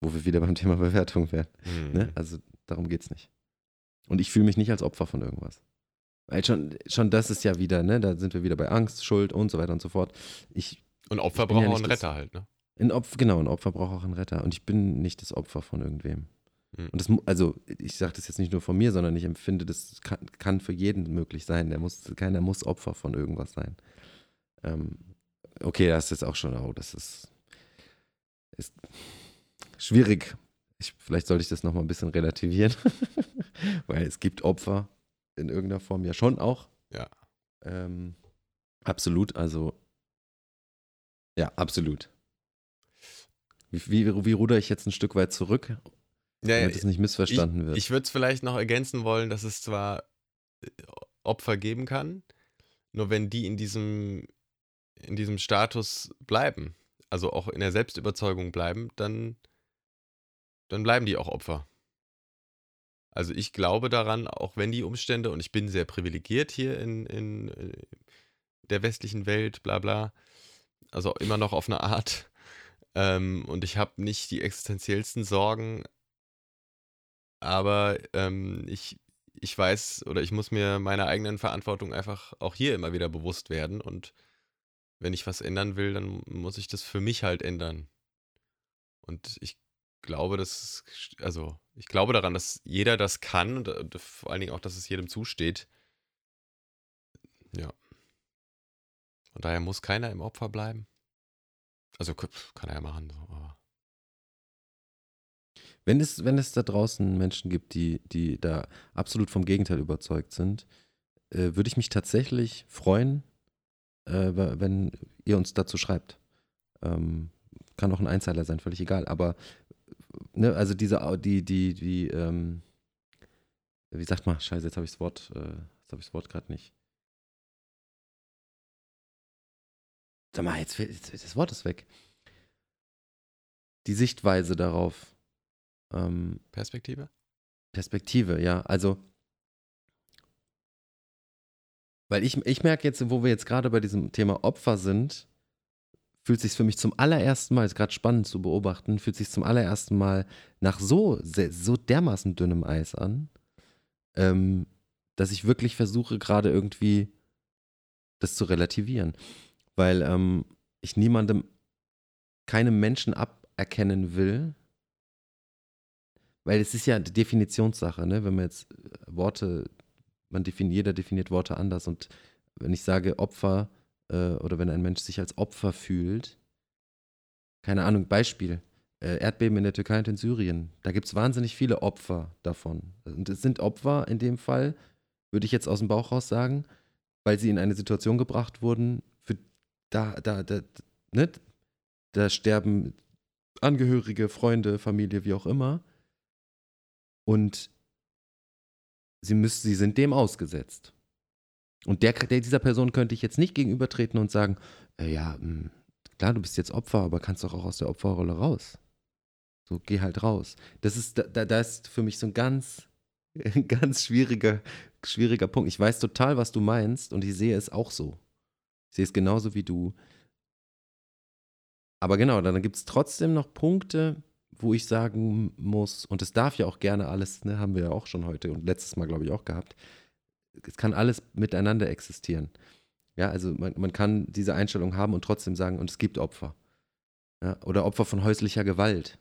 Wo wir wieder beim Thema Bewertung wären. Mhm. Ne? Also darum geht es nicht. Und ich fühle mich nicht als Opfer von irgendwas. Weil schon, schon das ist ja wieder, ne, da sind wir wieder bei Angst, Schuld und so weiter und so fort. Ich und Opfer braucht ja auch einen Retter halt, ne? Ein Opfer, genau, ein Opfer braucht auch einen Retter. Und ich bin nicht das Opfer von irgendwem. Hm. Und das, also ich sage das jetzt nicht nur von mir, sondern ich empfinde, das kann, kann, für jeden möglich sein. Der muss, keiner muss Opfer von irgendwas sein. Ähm, okay, das ist jetzt auch schon, oh, das ist, ist schwierig. Ich, vielleicht sollte ich das nochmal ein bisschen relativieren, weil es gibt Opfer in irgendeiner Form ja schon auch. Ja. Ähm, absolut, also ja, absolut. Wie, wie, wie ruder ich jetzt ein Stück weit zurück, damit es nicht missverstanden ich, wird? Ich würde es vielleicht noch ergänzen wollen, dass es zwar äh, Opfer geben kann, nur wenn die in diesem, in diesem Status bleiben, also auch in der Selbstüberzeugung bleiben, dann, dann bleiben die auch Opfer. Also ich glaube daran, auch wenn die Umstände, und ich bin sehr privilegiert hier in, in äh, der westlichen Welt, bla bla, also immer noch auf eine Art. Ähm, und ich habe nicht die existenziellsten Sorgen, aber ähm, ich, ich weiß oder ich muss mir meiner eigenen Verantwortung einfach auch hier immer wieder bewusst werden. Und wenn ich was ändern will, dann muss ich das für mich halt ändern. Und ich glaube, dass, also ich glaube daran, dass jeder das kann und äh, vor allen Dingen auch, dass es jedem zusteht. Ja. Von daher muss keiner im Opfer bleiben. Also kann er ja machen. Aber. Wenn es, wenn es da draußen Menschen gibt, die, die da absolut vom Gegenteil überzeugt sind, äh, würde ich mich tatsächlich freuen, äh, wenn ihr uns dazu schreibt. Ähm, kann auch ein Einzeiler sein, völlig egal. Aber ne, also diese, die, die, die, ähm, wie sagt man, scheiße, jetzt habe ich das Wort, äh, jetzt habe ich das Wort gerade nicht. Sag mal, jetzt, jetzt das Wort ist weg. Die Sichtweise darauf. Ähm, Perspektive? Perspektive, ja. Also, weil ich, ich merke jetzt, wo wir jetzt gerade bei diesem Thema Opfer sind, fühlt sich für mich zum allerersten Mal, ist gerade spannend zu beobachten, fühlt sich zum allerersten Mal nach so, so dermaßen dünnem Eis an, ähm, dass ich wirklich versuche, gerade irgendwie das zu relativieren weil ähm, ich niemandem, keinem Menschen aberkennen will, weil es ist ja Definitionssache, ne? Wenn man jetzt äh, Worte, man definiert, jeder definiert Worte anders und wenn ich sage Opfer äh, oder wenn ein Mensch sich als Opfer fühlt, keine Ahnung, Beispiel, äh, Erdbeben in der Türkei und in Syrien, da gibt es wahnsinnig viele Opfer davon. Und es sind Opfer in dem Fall, würde ich jetzt aus dem Bauch raus sagen, weil sie in eine Situation gebracht wurden, da, da, da, ne? da sterben Angehörige, Freunde, Familie, wie auch immer. Und sie, müssen, sie sind dem ausgesetzt. Und der, der, dieser Person könnte ich jetzt nicht gegenübertreten und sagen, äh, ja, mh, hm, klar, du bist jetzt Opfer, aber kannst doch auch aus der Opferrolle raus. So, geh halt raus. Das ist, da, da ist für mich so ein ganz, ganz schwieriger, schwieriger Punkt. Ich weiß total, was du meinst und ich sehe es auch so. Ich sehe es genauso wie du. Aber genau, dann gibt es trotzdem noch Punkte, wo ich sagen muss, und es darf ja auch gerne alles, ne, haben wir ja auch schon heute und letztes Mal, glaube ich, auch gehabt, es kann alles miteinander existieren. Ja, also man, man kann diese Einstellung haben und trotzdem sagen, und es gibt Opfer. Ja, oder Opfer von häuslicher Gewalt.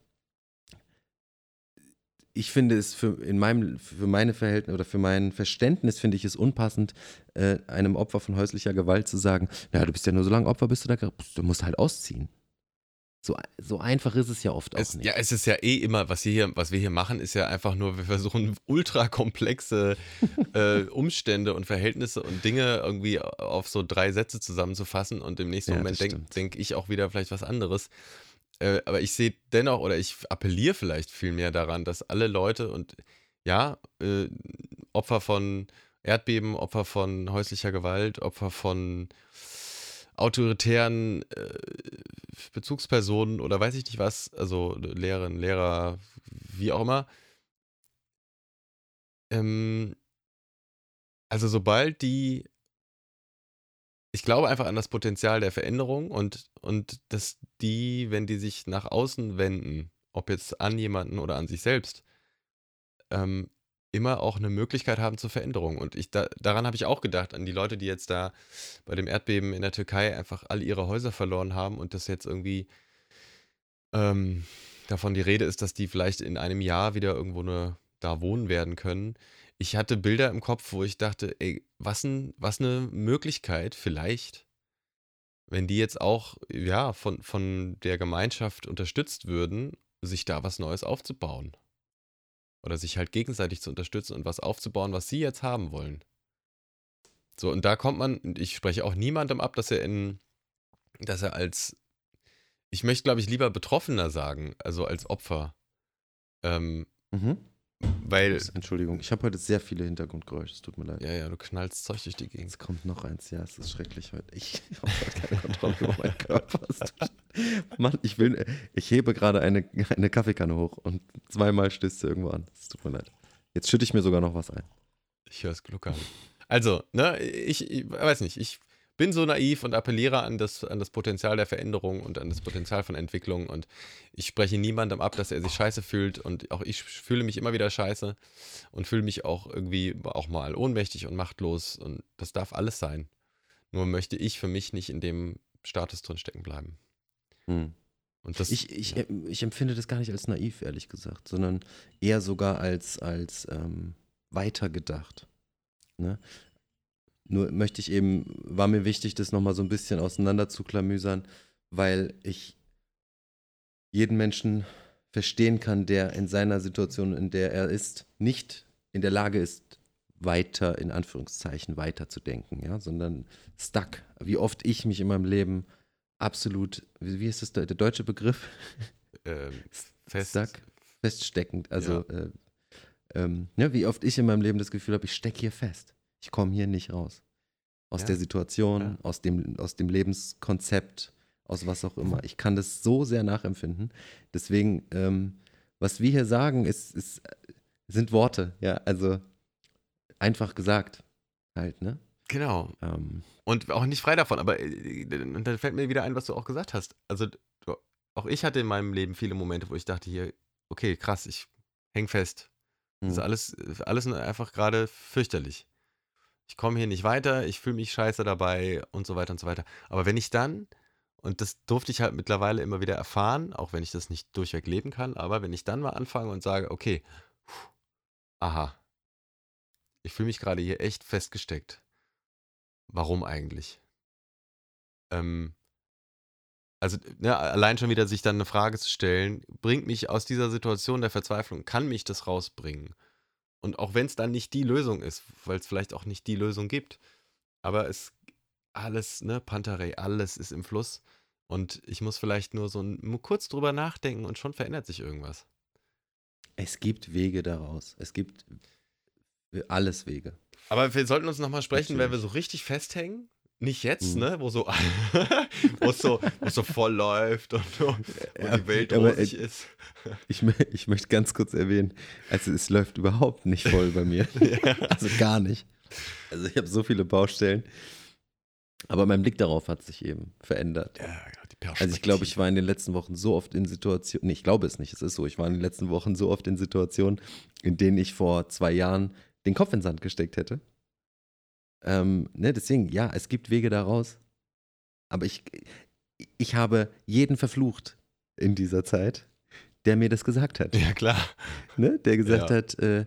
Ich finde es für, in meinem, für meine Verhältnisse oder für mein Verständnis finde ich es unpassend, äh, einem Opfer von häuslicher Gewalt zu sagen, ja, du bist ja nur so lange Opfer, bis du da, du musst halt ausziehen. So, so einfach ist es ja oft auch es, nicht. Ja, es ist ja eh immer, was, hier, was wir hier machen, ist ja einfach nur, wir versuchen ultra komplexe äh, Umstände und Verhältnisse und Dinge irgendwie auf so drei Sätze zusammenzufassen und im nächsten ja, Moment denke denk ich auch wieder vielleicht was anderes. Äh, aber ich sehe dennoch oder ich appelliere vielleicht viel mehr daran, dass alle Leute und ja, äh, Opfer von Erdbeben, Opfer von häuslicher Gewalt, Opfer von autoritären äh, Bezugspersonen oder weiß ich nicht was, also Lehrerinnen, Lehrer, wie auch immer. Ähm, also sobald die, ich glaube einfach an das Potenzial der Veränderung und, und dass die, wenn die sich nach außen wenden, ob jetzt an jemanden oder an sich selbst, ähm, immer auch eine Möglichkeit haben zur Veränderung. Und ich, da, daran habe ich auch gedacht, an die Leute, die jetzt da bei dem Erdbeben in der Türkei einfach all ihre Häuser verloren haben und das jetzt irgendwie ähm, davon die Rede ist, dass die vielleicht in einem Jahr wieder irgendwo eine, da wohnen werden können. Ich hatte Bilder im Kopf, wo ich dachte, ey, was, ein, was eine Möglichkeit vielleicht, wenn die jetzt auch ja, von, von der Gemeinschaft unterstützt würden, sich da was Neues aufzubauen. Oder sich halt gegenseitig zu unterstützen und was aufzubauen, was sie jetzt haben wollen. So, und da kommt man, ich spreche auch niemandem ab, dass er in, dass er als, ich möchte, glaube ich, lieber Betroffener sagen, also als Opfer. Ähm, mhm. Weil. Entschuldigung, ich habe heute sehr viele Hintergrundgeräusche, es tut mir leid. Ja, ja, du knallst Zeug durch die Gegend. Es kommt noch eins, ja, es ist schrecklich heute. Ich habe heute keine Kontrolle über meinen Körper. Mann, ich will, ich hebe gerade eine, eine Kaffeekanne hoch und zweimal stößt sie irgendwo an. Es tut mir leid. Jetzt schütte ich mir sogar noch was ein. Ich höre es gluckern. Also, ne, ich, ich weiß nicht, ich bin so naiv und appelliere an das, an das Potenzial der Veränderung und an das Potenzial von Entwicklung. Und ich spreche niemandem ab, dass er sich scheiße fühlt. Und auch ich fühle mich immer wieder scheiße und fühle mich auch irgendwie auch mal ohnmächtig und machtlos. Und das darf alles sein. Nur möchte ich für mich nicht in dem Status drin stecken bleiben. Hm. Und das, ich, ich, ja. ich empfinde das gar nicht als naiv, ehrlich gesagt, sondern eher sogar als, als ähm, weitergedacht. Ne? Nur möchte ich eben, war mir wichtig, das nochmal so ein bisschen auseinander zu klamüsern, weil ich jeden Menschen verstehen kann, der in seiner Situation, in der er ist, nicht in der Lage ist, weiter, in Anführungszeichen, weiterzudenken, ja, sondern stuck. Wie oft ich mich in meinem Leben absolut, wie, wie ist das der, der deutsche Begriff? Ähm, fest. Stuck, feststeckend. Also, ja. äh, ähm, ja, wie oft ich in meinem Leben das Gefühl habe, ich stecke hier fest ich komme hier nicht raus. Aus ja. der Situation, ja. aus, dem, aus dem Lebenskonzept, aus was auch immer. Ich kann das so sehr nachempfinden. Deswegen, ähm, was wir hier sagen, ist, ist, sind Worte, ja, also einfach gesagt halt, ne? Genau. Ähm, und auch nicht frei davon, aber äh, dann fällt mir wieder ein, was du auch gesagt hast. Also auch ich hatte in meinem Leben viele Momente, wo ich dachte hier, okay, krass, ich häng fest. Das ist hm. alles, alles einfach gerade fürchterlich ich komme hier nicht weiter, ich fühle mich scheiße dabei und so weiter und so weiter. Aber wenn ich dann Und das durfte ich halt mittlerweile immer wieder erfahren, auch wenn ich das nicht durchweg leben kann. Aber wenn ich dann mal anfange und sage, okay, puh, aha, ich fühle mich gerade hier echt festgesteckt. Warum eigentlich? Ähm, also ne, allein schon wieder sich dann eine Frage zu stellen, bringt mich aus dieser Situation der Verzweiflung, kann mich das rausbringen? Und auch wenn es dann nicht die Lösung ist, weil es vielleicht auch nicht die Lösung gibt, aber es alles, ne, Pantarei, alles ist im Fluss. Und ich muss vielleicht nur so ein, kurz drüber nachdenken und schon verändert sich irgendwas. Es gibt Wege daraus. Es gibt alles Wege. Aber wir sollten uns nochmal sprechen, Natürlich. wenn wir so richtig festhängen. Nicht jetzt, mhm. ne? Wo so, wo so, wo so voll läuft und wo ja, die Welt rosig äh, ist. Ich, ich möchte ganz kurz erwähnen, also es läuft überhaupt nicht voll bei mir. ja. Also gar nicht. Also ich habe so viele Baustellen. Aber mein Blick darauf hat sich eben verändert. Ja, genau, also ich glaube, ich war in den letzten Wochen so oft in Situationen, nee, ich glaube es nicht, es ist so, ich war in den letzten Wochen so oft in Situationen, in denen ich vor zwei Jahren den Kopf in den Sand gesteckt hätte. Ähm, ne, deswegen, ja, es gibt Wege daraus. Aber ich, ich habe jeden verflucht in dieser Zeit, der mir das gesagt hat. Ja, klar. Ne, der gesagt ja. hat, äh,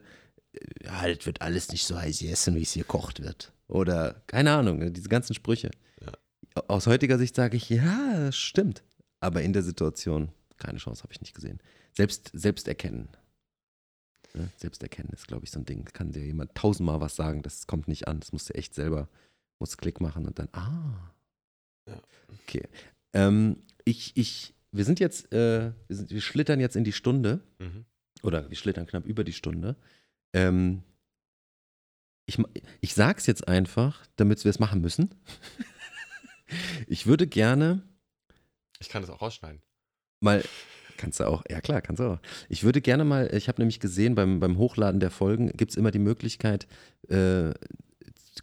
ja, das wird alles nicht so heiß essen, wie es hier gekocht wird. Oder keine Ahnung, ne, diese ganzen Sprüche. Ja. Aus heutiger Sicht sage ich, ja, stimmt. Aber in der Situation, keine Chance habe ich nicht gesehen. Selbst, selbst erkennen. Ne? Selbsterkennen ist, glaube ich, so ein Ding. Kann dir jemand tausendmal was sagen, das kommt nicht an. Das musst du echt selber, musst Klick machen und dann, ah. Ja. Okay. Ähm, ich, ich, wir sind jetzt, äh, wir, sind, wir schlittern jetzt in die Stunde. Mhm. Oder wir schlittern knapp über die Stunde. Ähm, ich, ich sag's jetzt einfach, damit wir es machen müssen. ich würde gerne. Ich kann das auch rausschneiden. Mal. Kannst du auch, ja klar, kannst du auch. Ich würde gerne mal, ich habe nämlich gesehen, beim, beim Hochladen der Folgen gibt es immer die Möglichkeit, äh,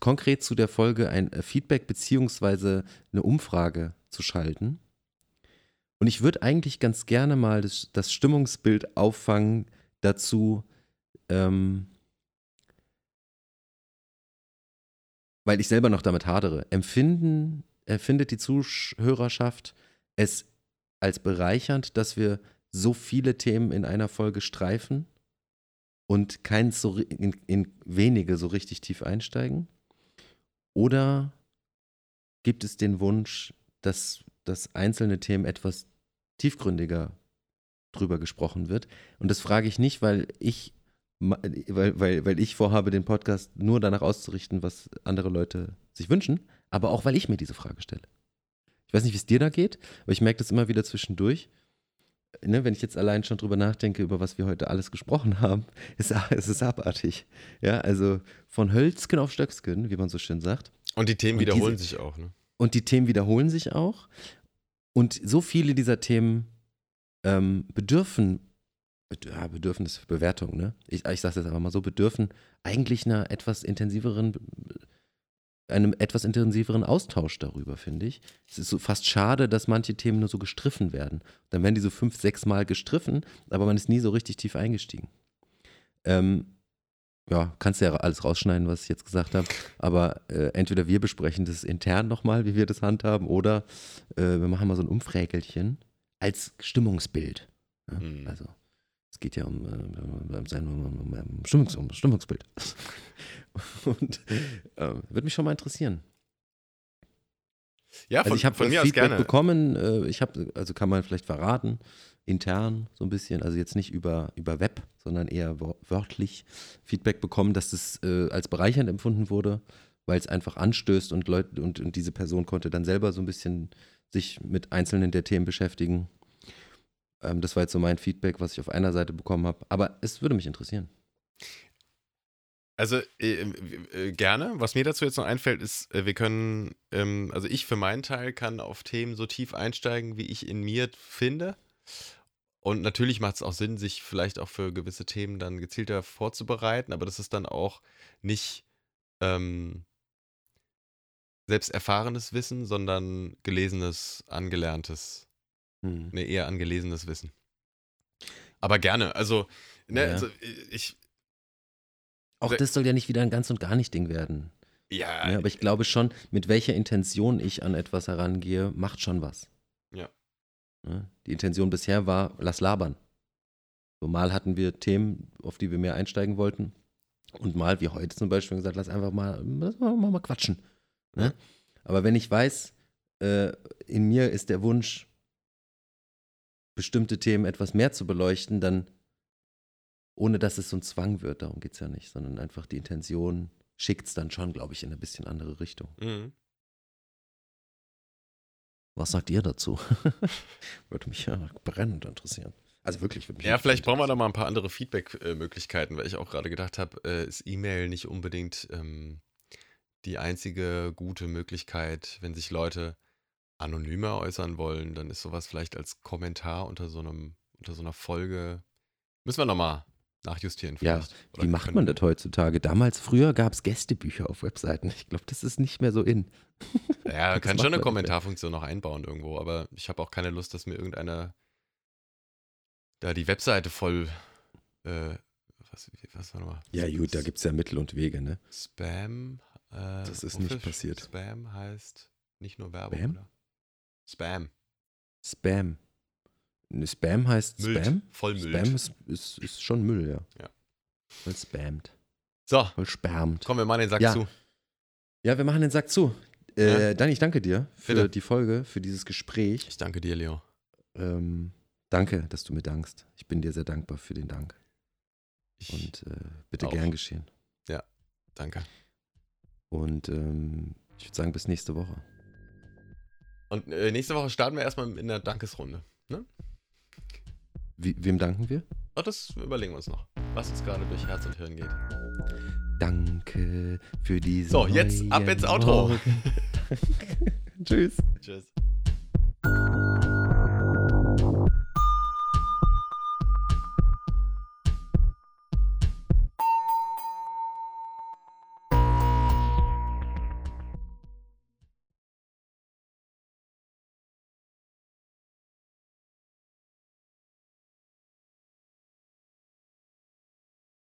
konkret zu der Folge ein Feedback beziehungsweise eine Umfrage zu schalten. Und ich würde eigentlich ganz gerne mal das, das Stimmungsbild auffangen dazu, ähm, weil ich selber noch damit hadere, empfinden, empfindet die Zuhörerschaft es als bereichernd, dass wir so viele Themen in einer Folge streifen und keins so in, in wenige so richtig tief einsteigen? Oder gibt es den Wunsch, dass, dass einzelne Themen etwas tiefgründiger drüber gesprochen wird? Und das frage ich nicht, weil ich weil, weil, weil ich vorhabe, den Podcast nur danach auszurichten, was andere Leute sich wünschen, aber auch, weil ich mir diese Frage stelle. Ich weiß nicht, wie es dir da geht, aber ich merke das immer wieder zwischendurch. Ne, wenn ich jetzt allein schon drüber nachdenke, über was wir heute alles gesprochen haben, ist, es ist abartig. Ja, also von Hölzken auf Stöcksken, wie man so schön sagt. Und die Themen und wiederholen diese, sich auch, ne? Und die Themen wiederholen sich auch. Und so viele dieser Themen ähm, bedürfen ja, Bedürfnis, Bewertung, ne? Ich, ich sage jetzt einfach mal so, bedürfen eigentlich einer etwas intensiveren, einem etwas intensiveren Austausch darüber, finde ich. Es ist so fast schade, dass manche Themen nur so gestriffen werden. Dann werden die so fünf, sechs Mal gestriffen, aber man ist nie so richtig tief eingestiegen. Ähm, ja, kannst du ja alles rausschneiden, was ich jetzt gesagt habe. Aber äh, entweder wir besprechen das intern nochmal, wie wir das handhaben, oder äh, wir machen mal so ein Umfrägelchen als Stimmungsbild. Ja, mhm. Also es geht ja um, äh, sein um, um, um, Stimmungs, Stimmungsbild. Und äh, würde mich schon mal interessieren. Ja, also von, also ich habe von mir Feedback aus gerne. bekommen. Äh, ich habe, also kann man vielleicht verraten, intern so ein bisschen, also jetzt nicht über, über Web, sondern eher wörtlich Feedback bekommen, dass das äh, als bereichernd empfunden wurde, weil es einfach anstößt und Leute und, und diese Person konnte dann selber so ein bisschen sich mit einzelnen der Themen beschäftigen ähm, das war jetzt so mein Feedback, was ich auf einer Seite bekommen habe. Aber es würde mich interessieren. Also äh, äh, gerne. Was mir dazu jetzt noch einfällt, ist, äh, wir können, ähm, also ich für meinen Teil kann auf Themen so tief einsteigen, wie ich in mir finde. Und natürlich macht es auch Sinn, sich vielleicht auch für gewisse Themen dann gezielter vorzubereiten, aber das ist dann auch nicht ähm, selbst erfahrenes Wissen, sondern gelesenes, angelerntes hm. Nee, eher angelesenes Wissen. Aber gerne. Also, ne, ja. also ich. Auch das soll ja nicht wieder ein ganz und gar nicht Ding werden. Ja. Ne, aber ich glaube schon, mit welcher Intention ich an etwas herangehe, macht schon was. Ne? Die Intention bisher war, lass labern. So mal hatten wir Themen, auf die wir mehr einsteigen wollten. Und mal, wie heute zum Beispiel, gesagt, lass einfach mal, lass mal, mal quatschen. Ne? Aber wenn ich weiß, äh, in mir ist der Wunsch, bestimmte Themen etwas mehr zu beleuchten, dann ohne dass es so ein Zwang wird, darum geht es ja nicht, sondern einfach die Intention schickt es dann schon, glaube ich, in eine bisschen andere Richtung. Mhm. Was sagt ihr dazu? würde mich ja brennend interessieren. Also wirklich, würde mich Ja, vielleicht brauchen wir da mal ein paar andere Feedback-Möglichkeiten, weil ich auch gerade gedacht habe, äh, ist E-Mail nicht unbedingt ähm, die einzige gute Möglichkeit, wenn sich Leute anonymer äußern wollen, dann ist sowas vielleicht als Kommentar unter so einem, unter so einer Folge. Müssen wir nochmal nachjustieren Ja, vielleicht. Oder Wie macht können- man das heutzutage? Damals, früher gab es Gästebücher auf Webseiten. Ich glaube, das ist nicht mehr so in. Ja, Das kann schon eine. Kommentarfunktion noch einbauen irgendwo, aber ich habe auch keine Lust, dass mir irgendeiner da die Webseite voll, äh, was, was war nochmal? Ja, gut, da gibt es ja Mittel und Wege, ne? Spam. Äh, Das ist nicht passiert. Spam heißt nicht nur Werbung, Spam? oder? Spam. Spam. Ne, Spam heißt Müllt. Spam? Vollmüllt. Spam ist, ist, ist schon Müll, ja. Ja. Voll spammt. So, Voll spermt. kommen wir mal den Sack Ja. zu. Ja, wir machen den Sack zu. Äh, Ja. Dann, ich danke dir für Bitte. die Folge, für dieses Gespräch. Ich danke dir, Leo. Ähm, danke, dass du mir dankst. Ich bin dir sehr dankbar für den Dank. Ich Und äh, bitte auch. gern geschehen. danke. Und ähm, ich würde sagen, bis nächste Woche. Und äh, nächste Woche starten wir erstmal in der Dankesrunde. Wie, wem danken wir? Oh, das überlegen wir uns noch, was uns gerade durch Herz und Hirn geht. Danke für diese. So, jetzt ab ins Outro. Tschüss. Tschüss.